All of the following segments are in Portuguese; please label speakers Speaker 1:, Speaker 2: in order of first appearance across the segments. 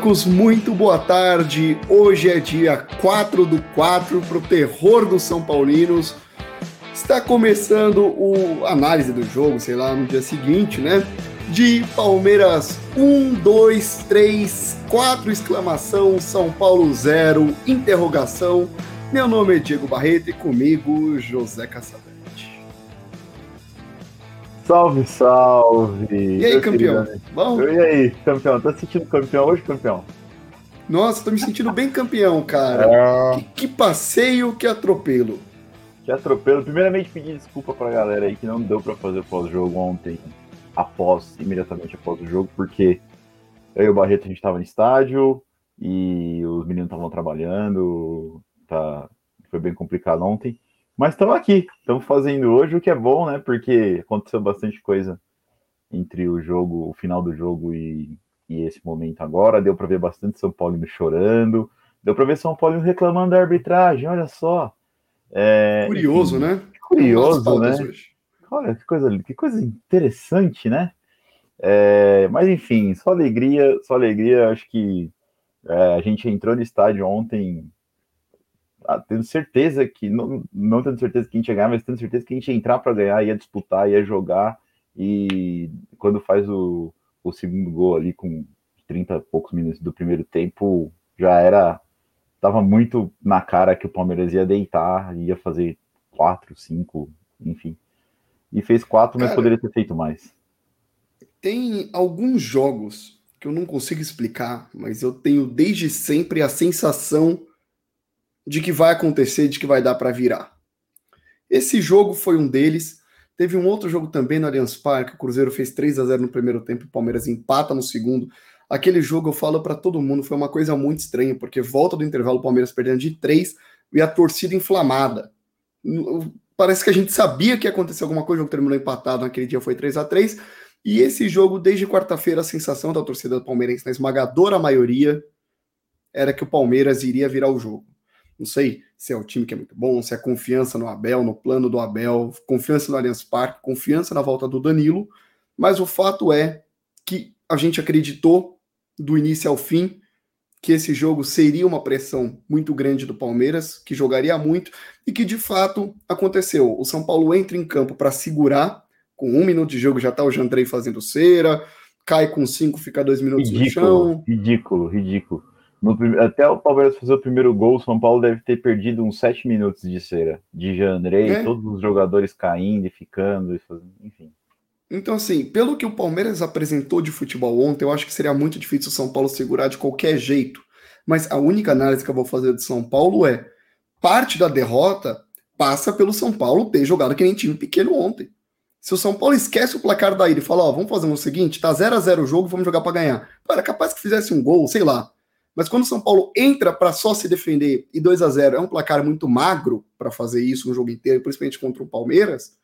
Speaker 1: Aeroporcos, muito boa tarde. Hoje é dia 4 do 4 para o terror dos São Paulinos. Está começando o análise do jogo, sei lá, no dia seguinte, né? De Palmeiras 1, 2, 3, 4 exclamação, São Paulo 0, interrogação. Meu nome é Diego Barreto e comigo José Caçador.
Speaker 2: Salve, salve!
Speaker 1: E aí, campeão?
Speaker 2: Bom? E aí, campeão? Tá sentindo campeão hoje, campeão?
Speaker 1: Nossa, tô me sentindo bem campeão, cara. É... Que, que, passeio, que atropelo.
Speaker 2: Que atropelo. Primeiramente, pedir desculpa pra galera aí que não deu pra fazer pós-jogo ontem, após, imediatamente após o jogo, porque eu e o Barreto a gente tava no estádio e os meninos estavam trabalhando, tá... foi bem complicado ontem. Mas estamos aqui, estamos fazendo hoje o que é bom, né? Porque aconteceu bastante coisa entre o jogo, o final do jogo e, e esse momento agora. Deu para ver bastante São Paulo chorando, deu para ver São Paulo reclamando da arbitragem. Olha só.
Speaker 1: É, curioso,
Speaker 2: enfim,
Speaker 1: né?
Speaker 2: Curioso, né? Hoje. Olha que coisa, que coisa interessante, né? É, mas enfim, só alegria, só alegria. Acho que é, a gente entrou no estádio ontem tendo certeza que, não, não tendo certeza que a gente ia ganhar, mas tendo certeza que a gente ia entrar para ganhar, ia disputar, ia jogar, e quando faz o, o segundo gol ali com 30 e poucos minutos do primeiro tempo, já era, tava muito na cara que o Palmeiras ia deitar, ia fazer quatro, cinco, enfim. E fez quatro, mas Cara, poderia ter feito mais.
Speaker 1: Tem alguns jogos que eu não consigo explicar, mas eu tenho desde sempre a sensação de que vai acontecer, de que vai dar para virar. Esse jogo foi um deles. Teve um outro jogo também no Allianz Parque, o Cruzeiro fez 3 a 0 no primeiro tempo, o Palmeiras empata no segundo. Aquele jogo eu falo para todo mundo, foi uma coisa muito estranha, porque volta do intervalo o Palmeiras perdendo de 3 e a torcida inflamada. Parece que a gente sabia que ia acontecer alguma coisa, o jogo terminou empatado, naquele dia foi 3 a 3 E esse jogo, desde quarta-feira, a sensação da torcida do Palmeirense, na esmagadora maioria, era que o Palmeiras iria virar o jogo. Não sei se é o time que é muito bom, se é confiança no Abel, no plano do Abel, confiança no Allianz Parque, confiança na volta do Danilo, mas o fato é que a gente acreditou do início ao fim que esse jogo seria uma pressão muito grande do Palmeiras, que jogaria muito e que de fato aconteceu. O São Paulo entra em campo para segurar, com um minuto de jogo já está o Jandrei fazendo cera, cai com cinco, fica dois minutos
Speaker 2: ridículo,
Speaker 1: no chão.
Speaker 2: Ridículo, ridículo. No, até o Palmeiras fazer o primeiro gol, o São Paulo deve ter perdido uns sete minutos de cera. De Jandrei, é. todos os jogadores caindo e ficando, e fazendo, enfim.
Speaker 1: Então, assim, pelo que o Palmeiras apresentou de futebol ontem, eu acho que seria muito difícil o São Paulo segurar de qualquer jeito. Mas a única análise que eu vou fazer de São Paulo é: parte da derrota passa pelo São Paulo ter jogado que nem time pequeno ontem. Se o São Paulo esquece o placar da ida e fala, ó, vamos fazer o seguinte, tá 0 a 0 o jogo, vamos jogar para ganhar. Era capaz que fizesse um gol, sei lá, mas quando o São Paulo entra para só se defender e 2 a 0 é um placar muito magro para fazer isso um jogo inteiro, principalmente contra o Palmeiras,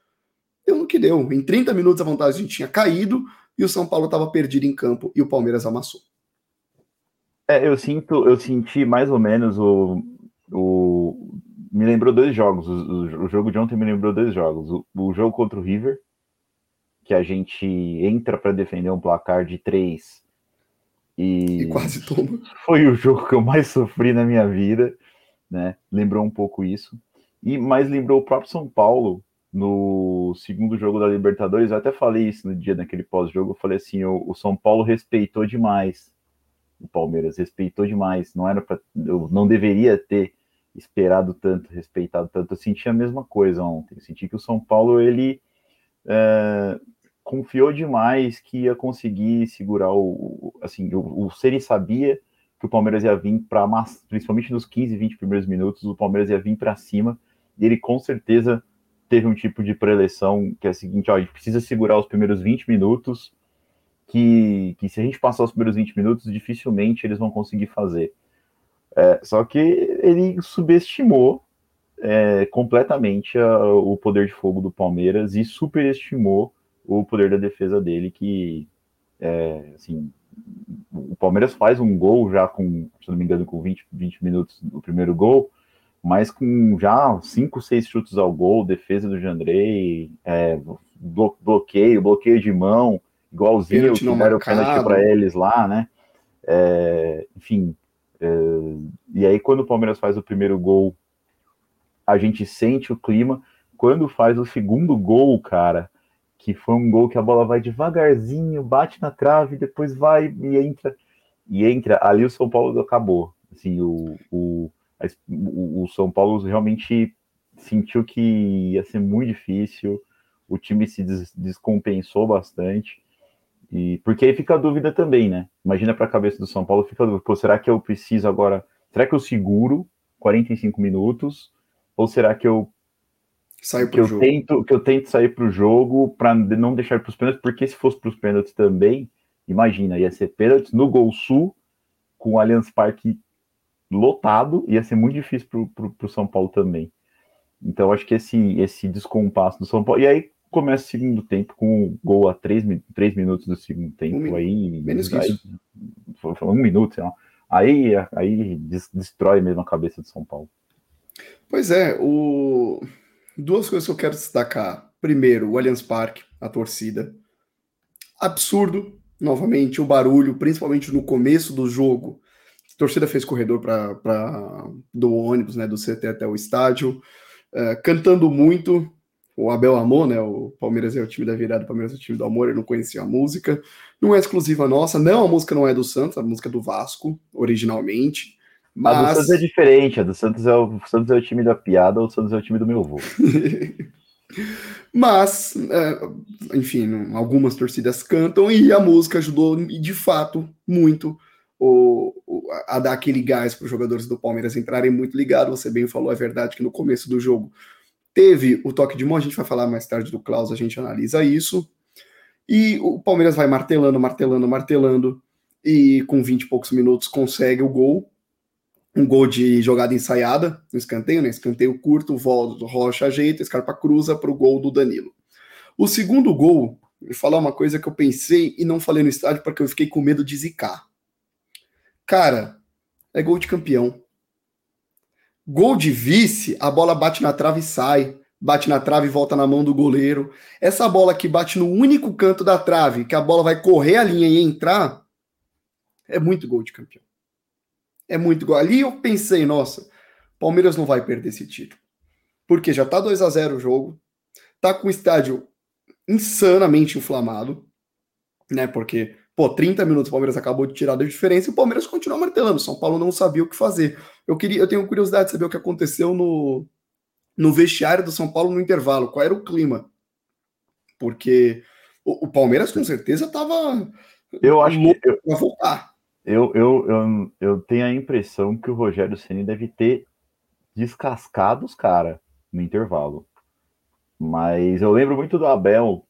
Speaker 1: deu no que deu. Em 30 minutos a vantagem tinha caído e o São Paulo estava perdido em campo e o Palmeiras amassou.
Speaker 2: É, eu sinto, eu senti mais ou menos o, o me lembrou dois jogos. O, o, jogo de ontem me lembrou dois jogos. O, o jogo contra o River, que a gente entra para defender um placar de três e,
Speaker 1: e quase toma.
Speaker 2: Foi o jogo que eu mais sofri na minha vida, né? Lembrou um pouco isso. E mais lembrou o próprio São Paulo no segundo jogo da Libertadores. Eu até falei isso no dia daquele pós-jogo. Eu falei assim: o, o, São Paulo respeitou demais o Palmeiras, respeitou demais. Não era para, eu não deveria ter esperado tanto, respeitado tanto. Eu senti a mesma coisa ontem. Eu senti que o São Paulo ele é, confiou demais que ia conseguir segurar o. Assim, o, o Ceni sabia que o Palmeiras ia vir para, principalmente nos 15, 20 primeiros minutos, o Palmeiras ia vir para cima e ele com certeza teve um tipo de preleção que é a seguinte: ó, a gente precisa segurar os primeiros 20 minutos, que, que se a gente passar os primeiros 20 minutos, dificilmente eles vão conseguir fazer. É, só que ele subestimou é, completamente a, o poder de fogo do Palmeiras e superestimou o poder da defesa dele, que, é, assim, o Palmeiras faz um gol já com, se não me engano, com 20, 20 minutos do primeiro gol, mas com já 5, 6 chutes ao gol, defesa do Jandrei, é, bloqueio, bloqueio de mão, igualzinho que deram o pênalti para eles lá, né? É, enfim, é, e aí quando o Palmeiras faz o primeiro gol, a gente sente o clima. Quando faz o segundo gol, cara, que foi um gol que a bola vai devagarzinho, bate na trave, depois vai e entra. E entra, ali o São Paulo acabou. Assim, o, o, o São Paulo realmente sentiu que ia ser muito difícil, o time se des descompensou bastante. E porque aí fica a dúvida também, né? Imagina para a cabeça do São Paulo, fica a dúvida, pô, será que eu preciso agora, será que eu seguro 45 minutos ou será que eu
Speaker 1: Saio
Speaker 2: que eu
Speaker 1: jogo.
Speaker 2: tento que eu tento sair para o jogo para não deixar para os pênaltis, porque se fosse para os pênaltis também, imagina, ia ser pênaltis no Gol Sul com o Allianz Parque lotado, ia ser muito difícil para o São Paulo também. Então acho que esse esse descompasso do São Paulo e aí começa o segundo tempo com o gol a três, três minutos do segundo tempo um aí
Speaker 1: menos
Speaker 2: aí,
Speaker 1: isso.
Speaker 2: um minuto, sei lá. Aí aí destrói mesmo a cabeça do São Paulo.
Speaker 1: Pois é, o... duas coisas que eu quero destacar. Primeiro, o Allianz Parque, a torcida. Absurdo, novamente, o barulho, principalmente no começo do jogo. A torcida fez corredor para do ônibus, né, do CT até o estádio, uh, cantando muito. O Abel amou, né? O Palmeiras é o time da virada, o Palmeiras é o time do amor. Eu não conhecia a música. Não é exclusiva nossa. Não, a música não é do Santos, a música é do Vasco, originalmente. Mas...
Speaker 2: A do Santos é diferente, a do Santos é o, o Santos é o time da piada, o Santos é o time do meu avô.
Speaker 1: Mas, é, enfim, algumas torcidas cantam e a música ajudou, de fato, muito o, o, a dar aquele gás para os jogadores do Palmeiras entrarem muito ligados. Você bem falou, é verdade que no começo do jogo teve o toque de mão, a gente vai falar mais tarde do Klaus, a gente analisa isso. E o Palmeiras vai martelando, martelando, martelando, e com 20 e poucos minutos consegue o gol um gol de jogada ensaiada, no escanteio, né? Escanteio curto, volta, Rocha ajeita, Scarpa cruza para o gol do Danilo. O segundo gol, vou falar uma coisa que eu pensei e não falei no estádio porque eu fiquei com medo de zicar. Cara, é gol de campeão. Gol de vice, a bola bate na trave e sai. Bate na trave e volta na mão do goleiro. Essa bola que bate no único canto da trave, que a bola vai correr a linha e entrar, é muito gol de campeão é muito igual. Ali eu pensei, nossa, Palmeiras não vai perder esse título. Porque já tá 2 a 0 o jogo, tá com o estádio insanamente inflamado, né? Porque, pô, 30 minutos o Palmeiras acabou de tirar da diferença e o Palmeiras continua martelando. São Paulo não sabia o que fazer. Eu queria, eu tenho curiosidade de saber o que aconteceu no, no vestiário do São Paulo no intervalo, qual era o clima. Porque o, o Palmeiras com certeza tava
Speaker 2: eu acho que eu,
Speaker 1: voltar.
Speaker 2: Eu, eu, eu, eu tenho a impressão que o Rogério Ceni deve ter descascado os caras no intervalo. Mas eu lembro muito do Abel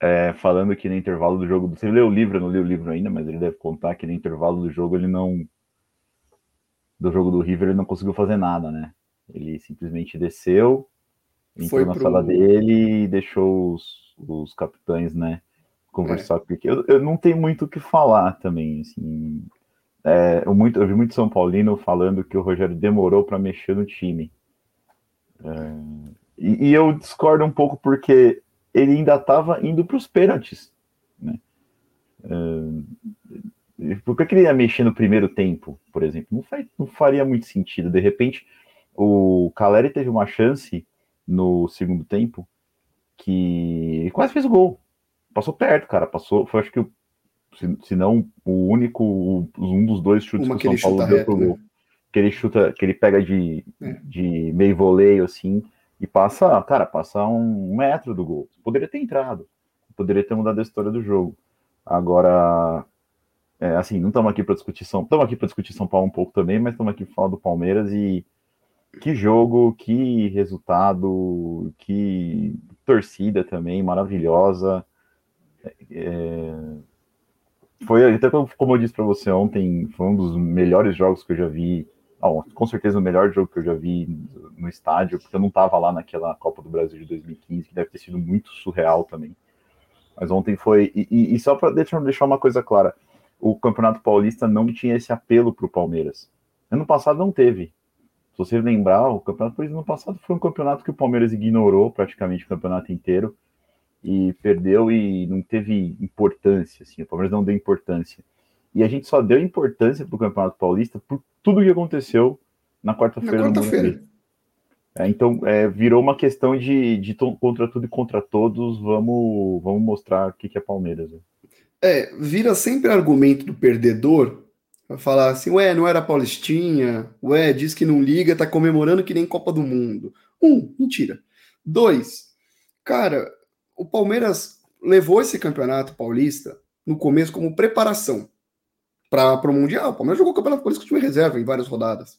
Speaker 2: é, falando que no intervalo do jogo. Você leu o livro, eu não li o livro ainda, mas ele deve contar que no intervalo do jogo ele não. Do jogo do River ele não conseguiu fazer nada, né? Ele simplesmente desceu, entrou Foi na pro... sala dele e deixou os, os capitães, né? Conversar, é. porque eu, eu não tenho muito o que falar também, assim. É, eu, muito, eu vi muito São Paulino falando que o Rogério demorou para mexer no time. É, e, e, eu discordo um pouco porque ele ainda estava indo para os pênaltis. Né? É, por que ele ia mexer no primeiro tempo, por exemplo? Não, faz, não faria muito sentido. De repente, o Caleri teve uma chance no segundo tempo que quase fez o gol passou perto, cara. Passou, foi acho que, se, se não o único, um dos dois chutes
Speaker 1: Uma
Speaker 2: que o São Paulo
Speaker 1: deu pro
Speaker 2: gol. Né? Que ele chuta, que ele pega de, é. de meio voleio assim e passa, cara, passa um metro do gol. Poderia ter entrado, poderia ter mudado a história do jogo. Agora, é, assim, não estamos aqui para discutir São, estamos aqui para discutir São Paulo um pouco também, mas estamos aqui para falar do Palmeiras e que jogo, que resultado, que torcida também maravilhosa. É... Foi até como eu disse para você ontem, foi um dos melhores jogos que eu já vi. Oh, com certeza o melhor jogo que eu já vi no estádio, porque eu não estava lá naquela Copa do Brasil de 2015, que deve ter sido muito surreal também. Mas ontem foi. E, e só para deixar, deixar uma coisa clara: o Campeonato Paulista não tinha esse apelo para o Palmeiras. Ano passado não teve. Se você lembrar, o Campeonato Paulista no passado foi um campeonato que o Palmeiras ignorou praticamente o campeonato inteiro e perdeu e não teve importância, assim, o Palmeiras não deu importância. E a gente só deu importância para o Campeonato Paulista por tudo que aconteceu na quarta-feira.
Speaker 1: Na quarta-feira.
Speaker 2: É, então, é, virou uma questão de, de contra tudo e contra todos, vamos, vamos mostrar o que, que é Palmeiras. Né?
Speaker 1: É, vira sempre argumento do perdedor pra falar assim, ué, não era Paulistinha, ué, diz que não liga, tá comemorando que nem Copa do Mundo. Um, mentira. Dois, cara, o Palmeiras levou esse campeonato paulista no começo como preparação para o Mundial. O Palmeiras jogou o Campeonato Paulista com time reserva em várias rodadas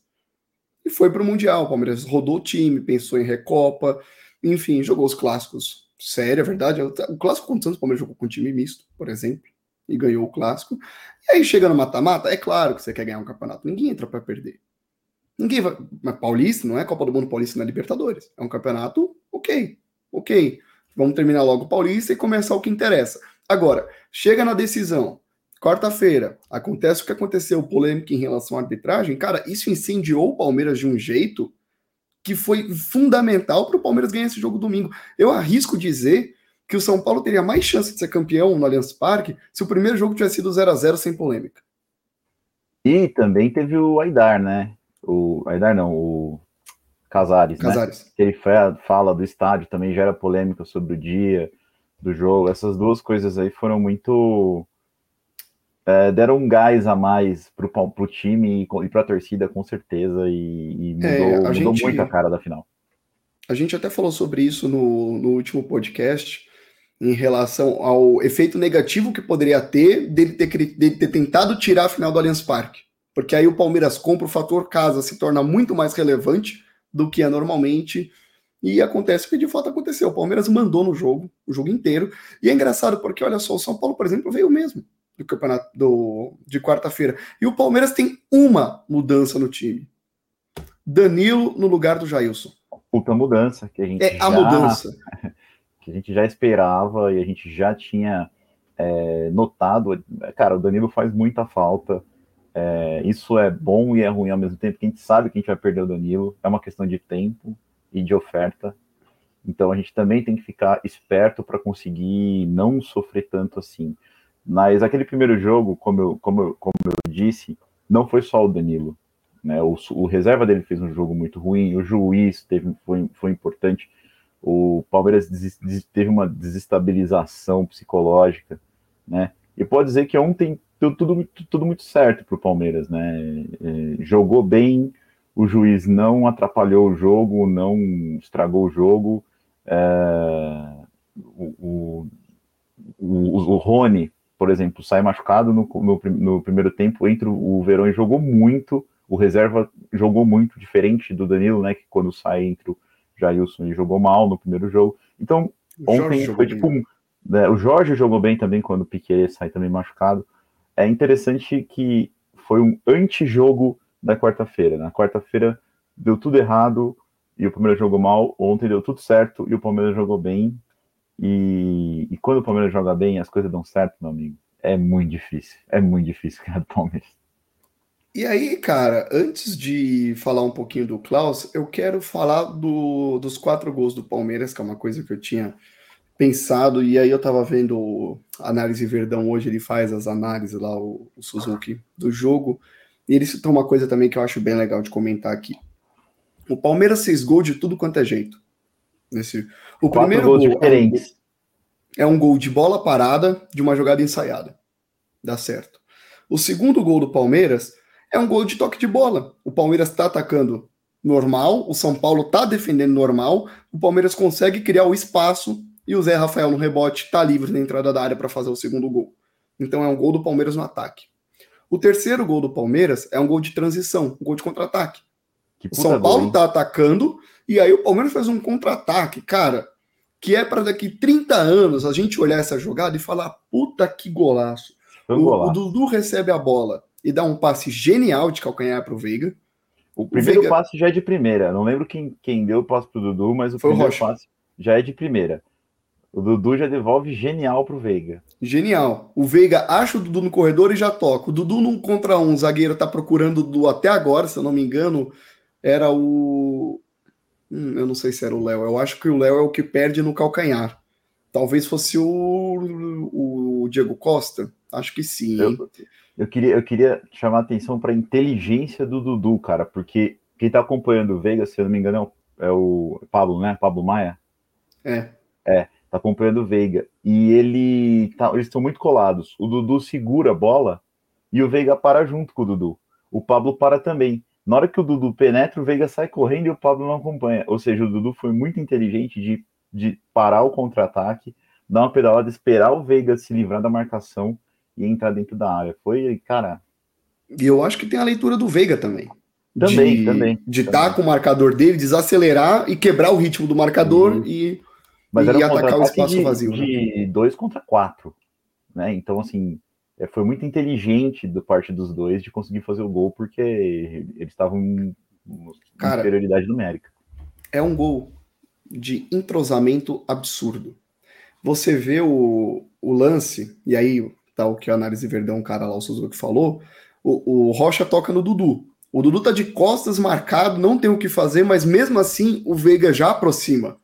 Speaker 1: e foi para o Mundial. O Palmeiras rodou o time, pensou em Recopa, enfim, jogou os clássicos. Sério, é verdade. O clássico contra o Santos, o Palmeiras jogou com time misto, por exemplo, e ganhou o clássico. E aí chega no mata-mata, é claro que você quer ganhar um campeonato. Ninguém entra para perder. Ninguém vai. Mas Paulista não é Copa do Mundo Paulista na Libertadores. É um campeonato, ok, ok. Vamos terminar logo o Paulista e começar o que interessa. Agora, chega na decisão. Quarta-feira, acontece o que aconteceu, polêmica em relação à arbitragem. Cara, isso incendiou o Palmeiras de um jeito que foi fundamental para o Palmeiras ganhar esse jogo domingo. Eu arrisco dizer que o São Paulo teria mais chance de ser campeão no Allianz Parque se o primeiro jogo tivesse sido 0 a 0 sem polêmica.
Speaker 2: E também teve o Aidar, né? O Aidar não, o Casares,
Speaker 1: Casares.
Speaker 2: Né? Que ele fala do estádio, também gera polêmica sobre o dia do jogo. Essas duas coisas aí foram muito é, deram um gás a mais pro, pro time e, e pra torcida, com certeza, e, e é, mudou, é, mudou gente, muito a cara da final.
Speaker 1: A gente até falou sobre isso no, no último podcast, em relação ao efeito negativo que poderia ter dele ter, dele ter tentado tirar a final do Allianz Parque. Porque aí o Palmeiras compra, o fator casa se torna muito mais relevante do que é normalmente. E acontece o que de fato aconteceu. O Palmeiras mandou no jogo, o jogo inteiro. E é engraçado porque, olha só, o São Paulo, por exemplo, veio mesmo do campeonato do, de quarta-feira. E o Palmeiras tem uma mudança no time. Danilo no lugar do Jailson.
Speaker 2: Puta mudança que a gente
Speaker 1: é já, a mudança
Speaker 2: que a gente já esperava e a gente já tinha é, notado. Cara, o Danilo faz muita falta. É, isso é bom e é ruim ao mesmo tempo, porque a gente sabe que a gente vai perder o Danilo. É uma questão de tempo e de oferta. Então a gente também tem que ficar esperto para conseguir não sofrer tanto assim. Mas aquele primeiro jogo, como eu, como eu, como eu disse, não foi só o Danilo. Né? O, o, reserva dele fez um jogo muito ruim, o juiz teve, foi, foi importante. O Palmeiras teve uma desestabilização psicológica. Né? E pode dizer que ontem deu tudo, tudo muito certo para o Palmeiras. Né? É, jogou bem, o juiz não atrapalhou o jogo, não estragou o jogo. É, o, o, o, o Rony por exemplo, sai machucado no, no, no primeiro tempo, entra o Verão e jogou muito, o reserva jogou muito, diferente do Danilo, né, que quando sai entre o Jailson e jogou mal no primeiro jogo. Então, ontem foi tipo um, né, o Jorge jogou bem também quando o Piquet sai também machucado. É interessante que foi um antijogo da quarta-feira. Na quarta-feira deu tudo errado e o Palmeiras jogou mal. Ontem deu tudo certo e o Palmeiras jogou bem. E, e, quando o Palmeiras joga bem, as coisas dão certo, meu amigo. É muito difícil. É muito difícil ganhar do Palmeiras.
Speaker 1: E aí, cara, antes de falar um pouquinho do Klaus, eu quero falar do, dos quatro gols do Palmeiras, que é uma coisa que eu tinha pensado, e aí eu tava vendo análise Verdão hoje, ele faz as análises lá, o, o Suzuki, do jogo, e ele citou uma coisa também que eu acho bem legal de comentar aqui. O Palmeiras fez gol de tudo quanto é jeito. Nesse, o Quatro primeiro gol
Speaker 2: diferentes.
Speaker 1: É, um, é um gol de bola parada de uma jogada ensaiada. Dá certo. O segundo gol do Palmeiras é um gol de toque de bola. O Palmeiras está atacando normal, o São Paulo está defendendo normal, o Palmeiras consegue criar o espaço e o Zé Rafael no rebote está livre na entrada da área para fazer o segundo gol. Então é um gol do Palmeiras no ataque. O terceiro gol do Palmeiras é um gol de transição, um gol de contra-ataque. O São Paulo está atacando e aí o Palmeiras faz um contra-ataque, cara, que é para daqui 30 anos a gente olhar essa jogada e falar: puta que golaço. O, o, Dudu recebe a bola e dá um passe genial de calcanhar para o Veiga.
Speaker 2: O primeiro Veiga... passe já é de primeira. Não lembro quem, quem deu o passe pro Dudu, mas o Foi primeiro o passe já é de primeira. O Dudu já devolve genial pro Veiga.
Speaker 1: Genial. O Veiga acha o Dudu no corredor e já toca. O Dudu num contra um, o zagueiro tá procurando o Dudu até agora, se eu não me engano, era o Hum, eu não sei se era o Léo. Eu acho que o Léo é o que perde no calcanhar. Talvez fosse o, o Diego Costa. Acho que sim.
Speaker 2: Eu, eu queria, eu queria chamar a atenção para a inteligência do Dudu, cara, porque quem tá acompanhando o Veiga, se eu não me engano, é o, é o Pablo, né? Pablo Maia?
Speaker 1: É.
Speaker 2: É, tá acompanhando o Veiga. E ele tá, eles estão muito colados. O Dudu segura a bola e o Veiga para junto com o Dudu. O Pablo para também. Na hora que o Dudu penetra, o Veiga sai correndo e o Pablo não acompanha. Ou seja, o Dudu foi muito inteligente de, de parar o contra-ataque, dar uma pedalada, esperar o Veiga se livrar da marcação e entrar dentro da área. Foi, cara.
Speaker 1: E eu acho que tem a leitura do Veiga também.
Speaker 2: Também,
Speaker 1: de,
Speaker 2: também.
Speaker 1: De estar com o marcador dele, desacelerar e quebrar o ritmo do marcador uhum. e,
Speaker 2: Mas e atacar o espaço de, vazio. Né? De dois contra quatro. Né? Então, assim, é, foi muito inteligente da parte dos dois de conseguir fazer o gol, porque eles estavam em, Cara, superioridade numérica.
Speaker 1: É um gol de entrosamento absurdo. Você vê o, o lance, e aí tá o que a análise Verdão, cara lá, o Suzuki falou, o, o Rocha toca no Dudu. O Dudu tá de costas marcado, não tem o que fazer, mas mesmo assim o Veiga já aproxima.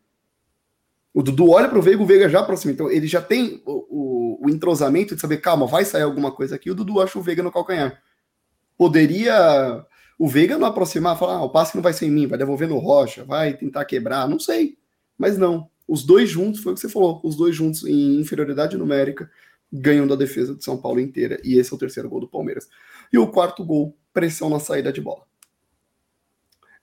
Speaker 1: O Dudu olha para o Veiga, o Veiga já aproxima. Então ele já tem o, o, o, entrosamento de saber, calma, vai sair alguma coisa aqui. O Dudu acha o Veiga no calcanhar. Poderia o Veiga não aproximar, falar, ah, o passe não vai ser em mim, vai devolver no Rocha, vai tentar quebrar, não sei. Mas não. Os dois juntos, foi o que você falou, os dois juntos em inferioridade numérica ganham da defesa de São Paulo inteira. E esse é o terceiro gol do Palmeiras. E o quarto gol, pressão na saída de bola.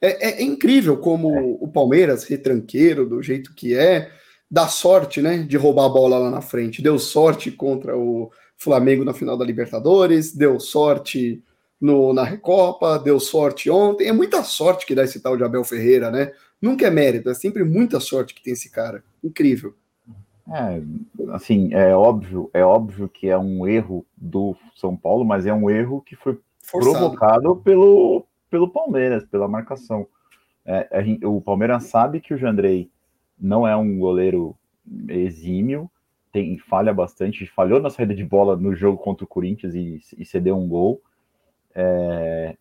Speaker 1: É, é, é incrível como é. o Palmeiras, retranqueiro, do jeito que é, dá sorte, né, de roubar a bola lá na frente. Deu sorte contra o Flamengo na final da Libertadores, deu sorte no, na Recopa, deu sorte ontem. É muita sorte que dá esse tal de Abel Ferreira, né? Nunca é mérito, é sempre muita sorte que tem esse cara. Incrível.
Speaker 2: É, assim, é óbvio, é óbvio que é um erro do São Paulo, mas é um erro que foi Forçado. provocado pelo, pelo Palmeiras, pela marcação. É, o Palmeiras sabe que o Jandrei não é um goleiro exímio, tem falha bastante, falhou na saída de bola no jogo contra o Corinthians e, e cedeu um gol. É,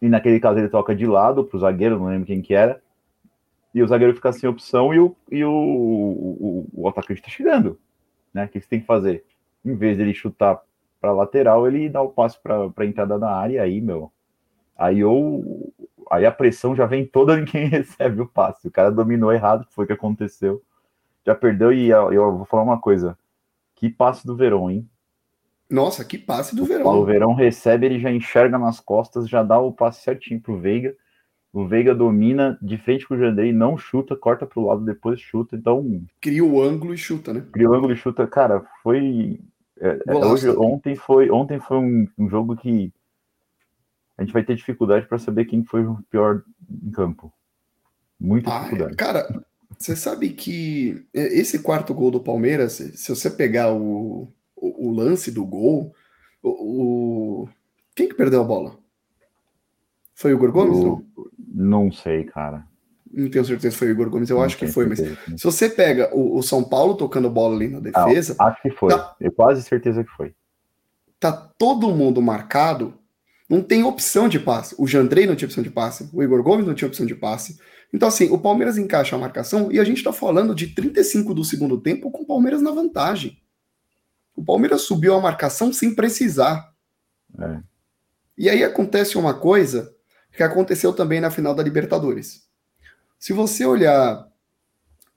Speaker 2: e naquele caso ele toca de lado para o zagueiro, não lembro quem que era, e o zagueiro fica sem opção e o, e o, o, o atacante está chegando. Né? O que você tem que fazer? Em vez dele chutar para lateral, ele dá o passe para a entrada da área, aí, meu, aí ou aí a pressão já vem toda em quem recebe o passe. O cara dominou errado, que foi o que aconteceu. Já perdeu e eu vou falar uma coisa. Que passe do Verão, hein?
Speaker 1: Nossa, que passe do Verão.
Speaker 2: O Verão recebe, ele já enxerga nas costas, já dá o passe certinho pro Veiga. O Veiga domina de frente com o Jandrei, não chuta, corta pro lado, depois chuta. Então.
Speaker 1: Cria o ângulo e chuta, né?
Speaker 2: Cria o ângulo e chuta. Cara, foi. É, é hoje, ontem foi, ontem foi um, um jogo que a gente vai ter dificuldade para saber quem foi o pior em campo. Muita ah, dificuldade.
Speaker 1: Cara, você sabe que esse quarto gol do Palmeiras, se você pegar o, o, o lance do gol, o, o, quem que perdeu a bola? Foi o Igor Gomes?
Speaker 2: não? não sei, cara.
Speaker 1: Não tenho certeza se foi o Igor Gomes, eu não acho que foi, mas se você pega o, o, São Paulo tocando bola ali na defesa.
Speaker 2: Ah, acho que foi. Tá, eu quase certeza que foi.
Speaker 1: Tá todo mundo marcado não tem opção de passe. O Jandrei não tinha opção de passe, o Igor Gomes não tinha opção de passe. Então, assim, o Palmeiras encaixa a marcação e a gente está falando de 35 do segundo tempo com o Palmeiras na vantagem. O Palmeiras subiu a marcação sem precisar. É. E aí acontece uma coisa que aconteceu também na final da Libertadores. Se você olhar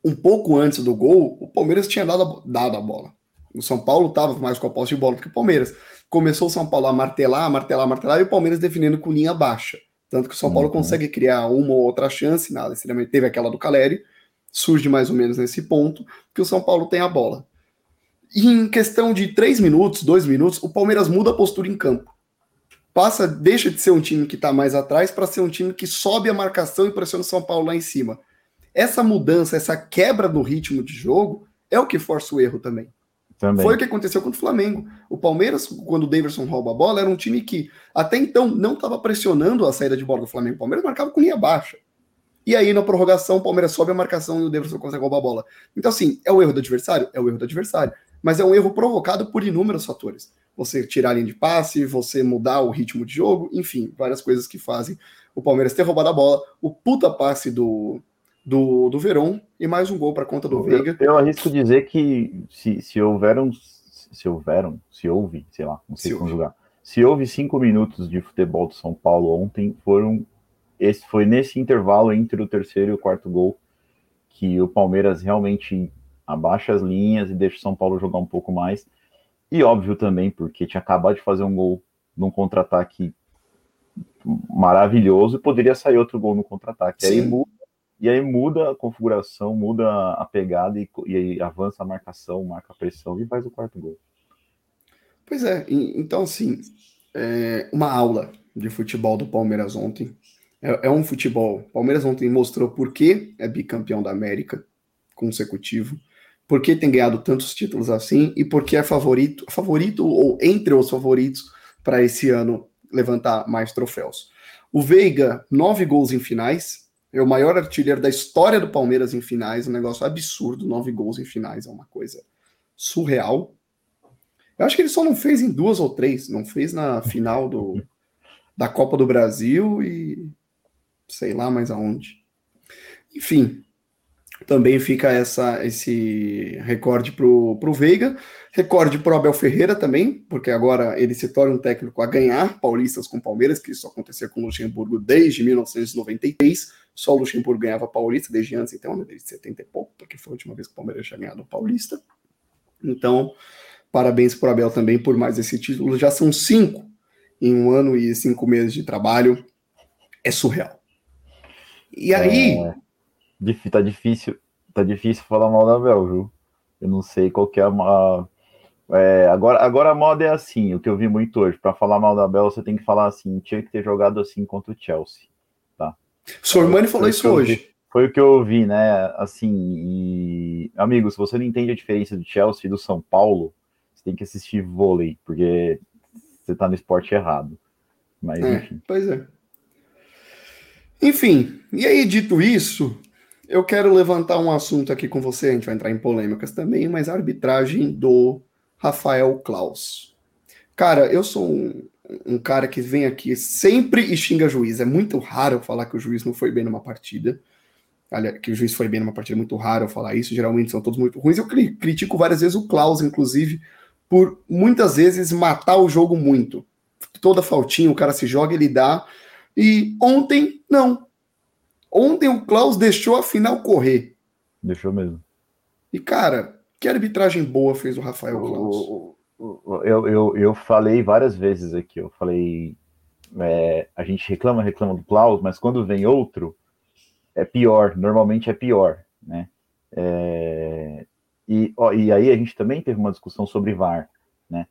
Speaker 1: um pouco antes do gol, o Palmeiras tinha dado, dado a bola. O São Paulo estava mais com a posse de bola do que o Palmeiras começou o São Paulo a martelar, martelar, martelar, e o Palmeiras definindo com linha baixa. Tanto que o São Paulo uhum. consegue criar uma ou outra chance, nada. Teve aquela do Caleri, surge mais ou menos nesse ponto, que o São Paulo tem a bola. E em questão de três minutos, dois minutos, o Palmeiras muda a postura em campo. Passa, deixa de ser um time que está mais atrás para ser um time que sobe a marcação e pressiona o São Paulo lá em cima. Essa mudança, essa quebra no ritmo de jogo é o que força o erro também. Também. Foi o que aconteceu contra o Flamengo. O Palmeiras, quando o Davidson rouba a bola, era um time que até então não estava pressionando a saída de bola do Flamengo. O Palmeiras marcava com linha baixa. E aí, na prorrogação, o Palmeiras sobe a marcação e o Davidson consegue roubar a bola. Então, assim, é o erro do adversário? É o erro do adversário. Mas é um erro provocado por inúmeros fatores. Você tirar a linha de passe, você mudar o ritmo de jogo, enfim, várias coisas que fazem o Palmeiras ter roubado a bola. O puta passe do, do, do Verón e mais um gol para conta do Veiga.
Speaker 2: Eu arrisco dizer que se, se houver um, se houveram, se houve, sei lá, não sei se conjugar. Houve. Se houve cinco minutos de futebol do São Paulo ontem, foram esse foi nesse intervalo entre o terceiro e o quarto gol que o Palmeiras realmente abaixa as linhas e deixa o São Paulo jogar um pouco mais. E óbvio também, porque tinha acabado de fazer um gol num contra-ataque maravilhoso e poderia sair outro gol no contra-ataque. Aí muda, e aí muda a configuração, muda a pegada e, e avança a marcação, marca a pressão e faz o quarto gol.
Speaker 1: Pois é, então assim, é uma aula de futebol do Palmeiras ontem. É, é um futebol. Palmeiras ontem mostrou por que é bicampeão da América consecutivo, por que tem ganhado tantos títulos assim e por que é favorito, favorito ou entre os favoritos para esse ano levantar mais troféus. O Veiga, nove gols em finais, é o maior artilheiro da história do Palmeiras em finais, um negócio absurdo, nove gols em finais, é uma coisa surreal. Eu acho que ele só não fez em duas ou três, não fez na final do, da Copa do Brasil e sei lá mais aonde. Enfim, também fica essa, esse recorde para o Veiga. Recorde para o Abel Ferreira também, porque agora ele se torna um técnico a ganhar paulistas com Palmeiras, que isso acontecia com o Luxemburgo desde 1993. Só o Luxemburgo ganhava paulista desde antes, então, né, desde 70 e pouco, porque foi a última vez que o Palmeiras tinha ganhado o paulista. Então, Parabéns para o Abel também por mais esse título. Já são cinco em um ano e cinco meses de trabalho. É surreal. E aí.
Speaker 2: É, tá difícil, tá difícil falar mal do Abel, viu? Eu não sei qual que é a. É, agora, agora a moda é assim, o que eu vi muito hoje. Para falar mal do Abel, você tem que falar assim: tinha que ter jogado assim contra o Chelsea.
Speaker 1: Sormani falou isso hoje.
Speaker 2: Foi o que eu ouvi, né? Assim, e... amigo, se você não entende a diferença do Chelsea e do São Paulo, tem que assistir vôlei, porque você tá no esporte errado. Mas,
Speaker 1: é, enfim. Pois é. Enfim, e aí, dito isso, eu quero levantar um assunto aqui com você, a gente vai entrar em polêmicas também, mas a arbitragem do Rafael Klaus. Cara, eu sou um, um cara que vem aqui sempre e xinga juiz. É muito raro falar que o juiz não foi bem numa partida. Aliás, que o juiz foi bem numa partida, é muito raro eu falar isso. Geralmente são todos muito ruins. Eu critico várias vezes o Klaus, inclusive, por muitas vezes matar o jogo muito. Toda faltinha o cara se joga, ele dá. E ontem, não. Ontem o Klaus deixou a final correr.
Speaker 2: Deixou mesmo.
Speaker 1: E, cara, que arbitragem boa fez o Rafael Klaus.
Speaker 2: Eu, eu, eu falei várias vezes aqui, eu falei. É, a gente reclama, reclama do Klaus, mas quando vem outro, é pior. Normalmente é pior, né? É, e, ó, e aí a gente também teve uma discussão sobre VAR, né?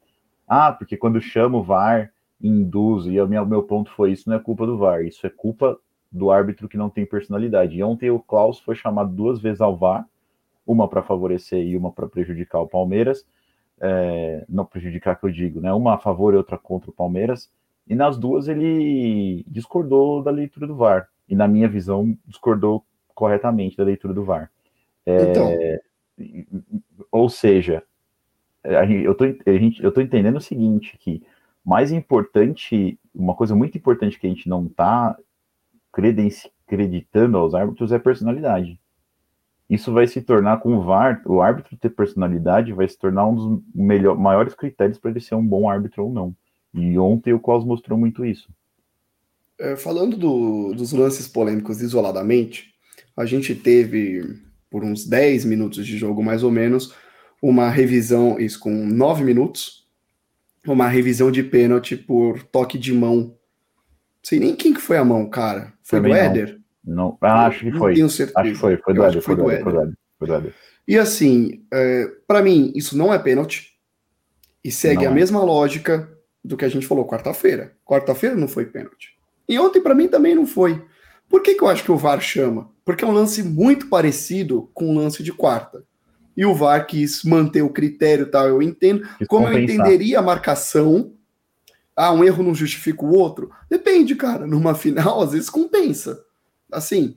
Speaker 2: Ah, porque quando chama o VAR, induz, e o meu, meu ponto foi: isso não é culpa do VAR, isso é culpa do árbitro que não tem personalidade. E ontem o Klaus foi chamado duas vezes ao VAR, uma para favorecer e uma para prejudicar o Palmeiras. É, não prejudicar que eu digo, né? Uma a favor e outra contra o Palmeiras. E nas duas ele discordou da leitura do VAR. E na minha visão, discordou corretamente da leitura do VAR. É, então. Ou seja, eu tô, a gente, eu tô entendendo o seguinte, que mais importante, uma coisa muito importante que a gente não está acreditando aos árbitros é personalidade. Isso vai se tornar, com o VAR, o árbitro ter personalidade vai se tornar um dos melhor, maiores critérios para ele ser um bom árbitro ou não. E ontem o Klaus mostrou muito isso.
Speaker 1: É, falando do, dos lances polêmicos isoladamente, a gente teve por uns 10 minutos de jogo, mais ou menos, uma revisão, isso com 9 minutos, uma revisão de pênalti por toque de mão. Não sei nem quem que foi a mão, cara. Foi Também do Éder?
Speaker 2: Não, não. Ah, acho que foi. Não tenho certeza. Acho que foi, foi do Éder, foi, foi Éder. Foi do Éder.
Speaker 1: E assim, é, para mim, isso não é pênalti. E segue não a é. mesma lógica do que a gente falou quarta-feira. Quarta-feira não foi pênalti. E ontem, para mim, também não foi. Por que, que eu acho que o VAR chama? Porque é um lance muito parecido com o lance de quarta. E o VAR quis manter o critério tal, eu entendo. Como eu entenderia a marcação, ah, um erro não justifica o outro? Depende, cara. Numa final, às vezes compensa. Assim,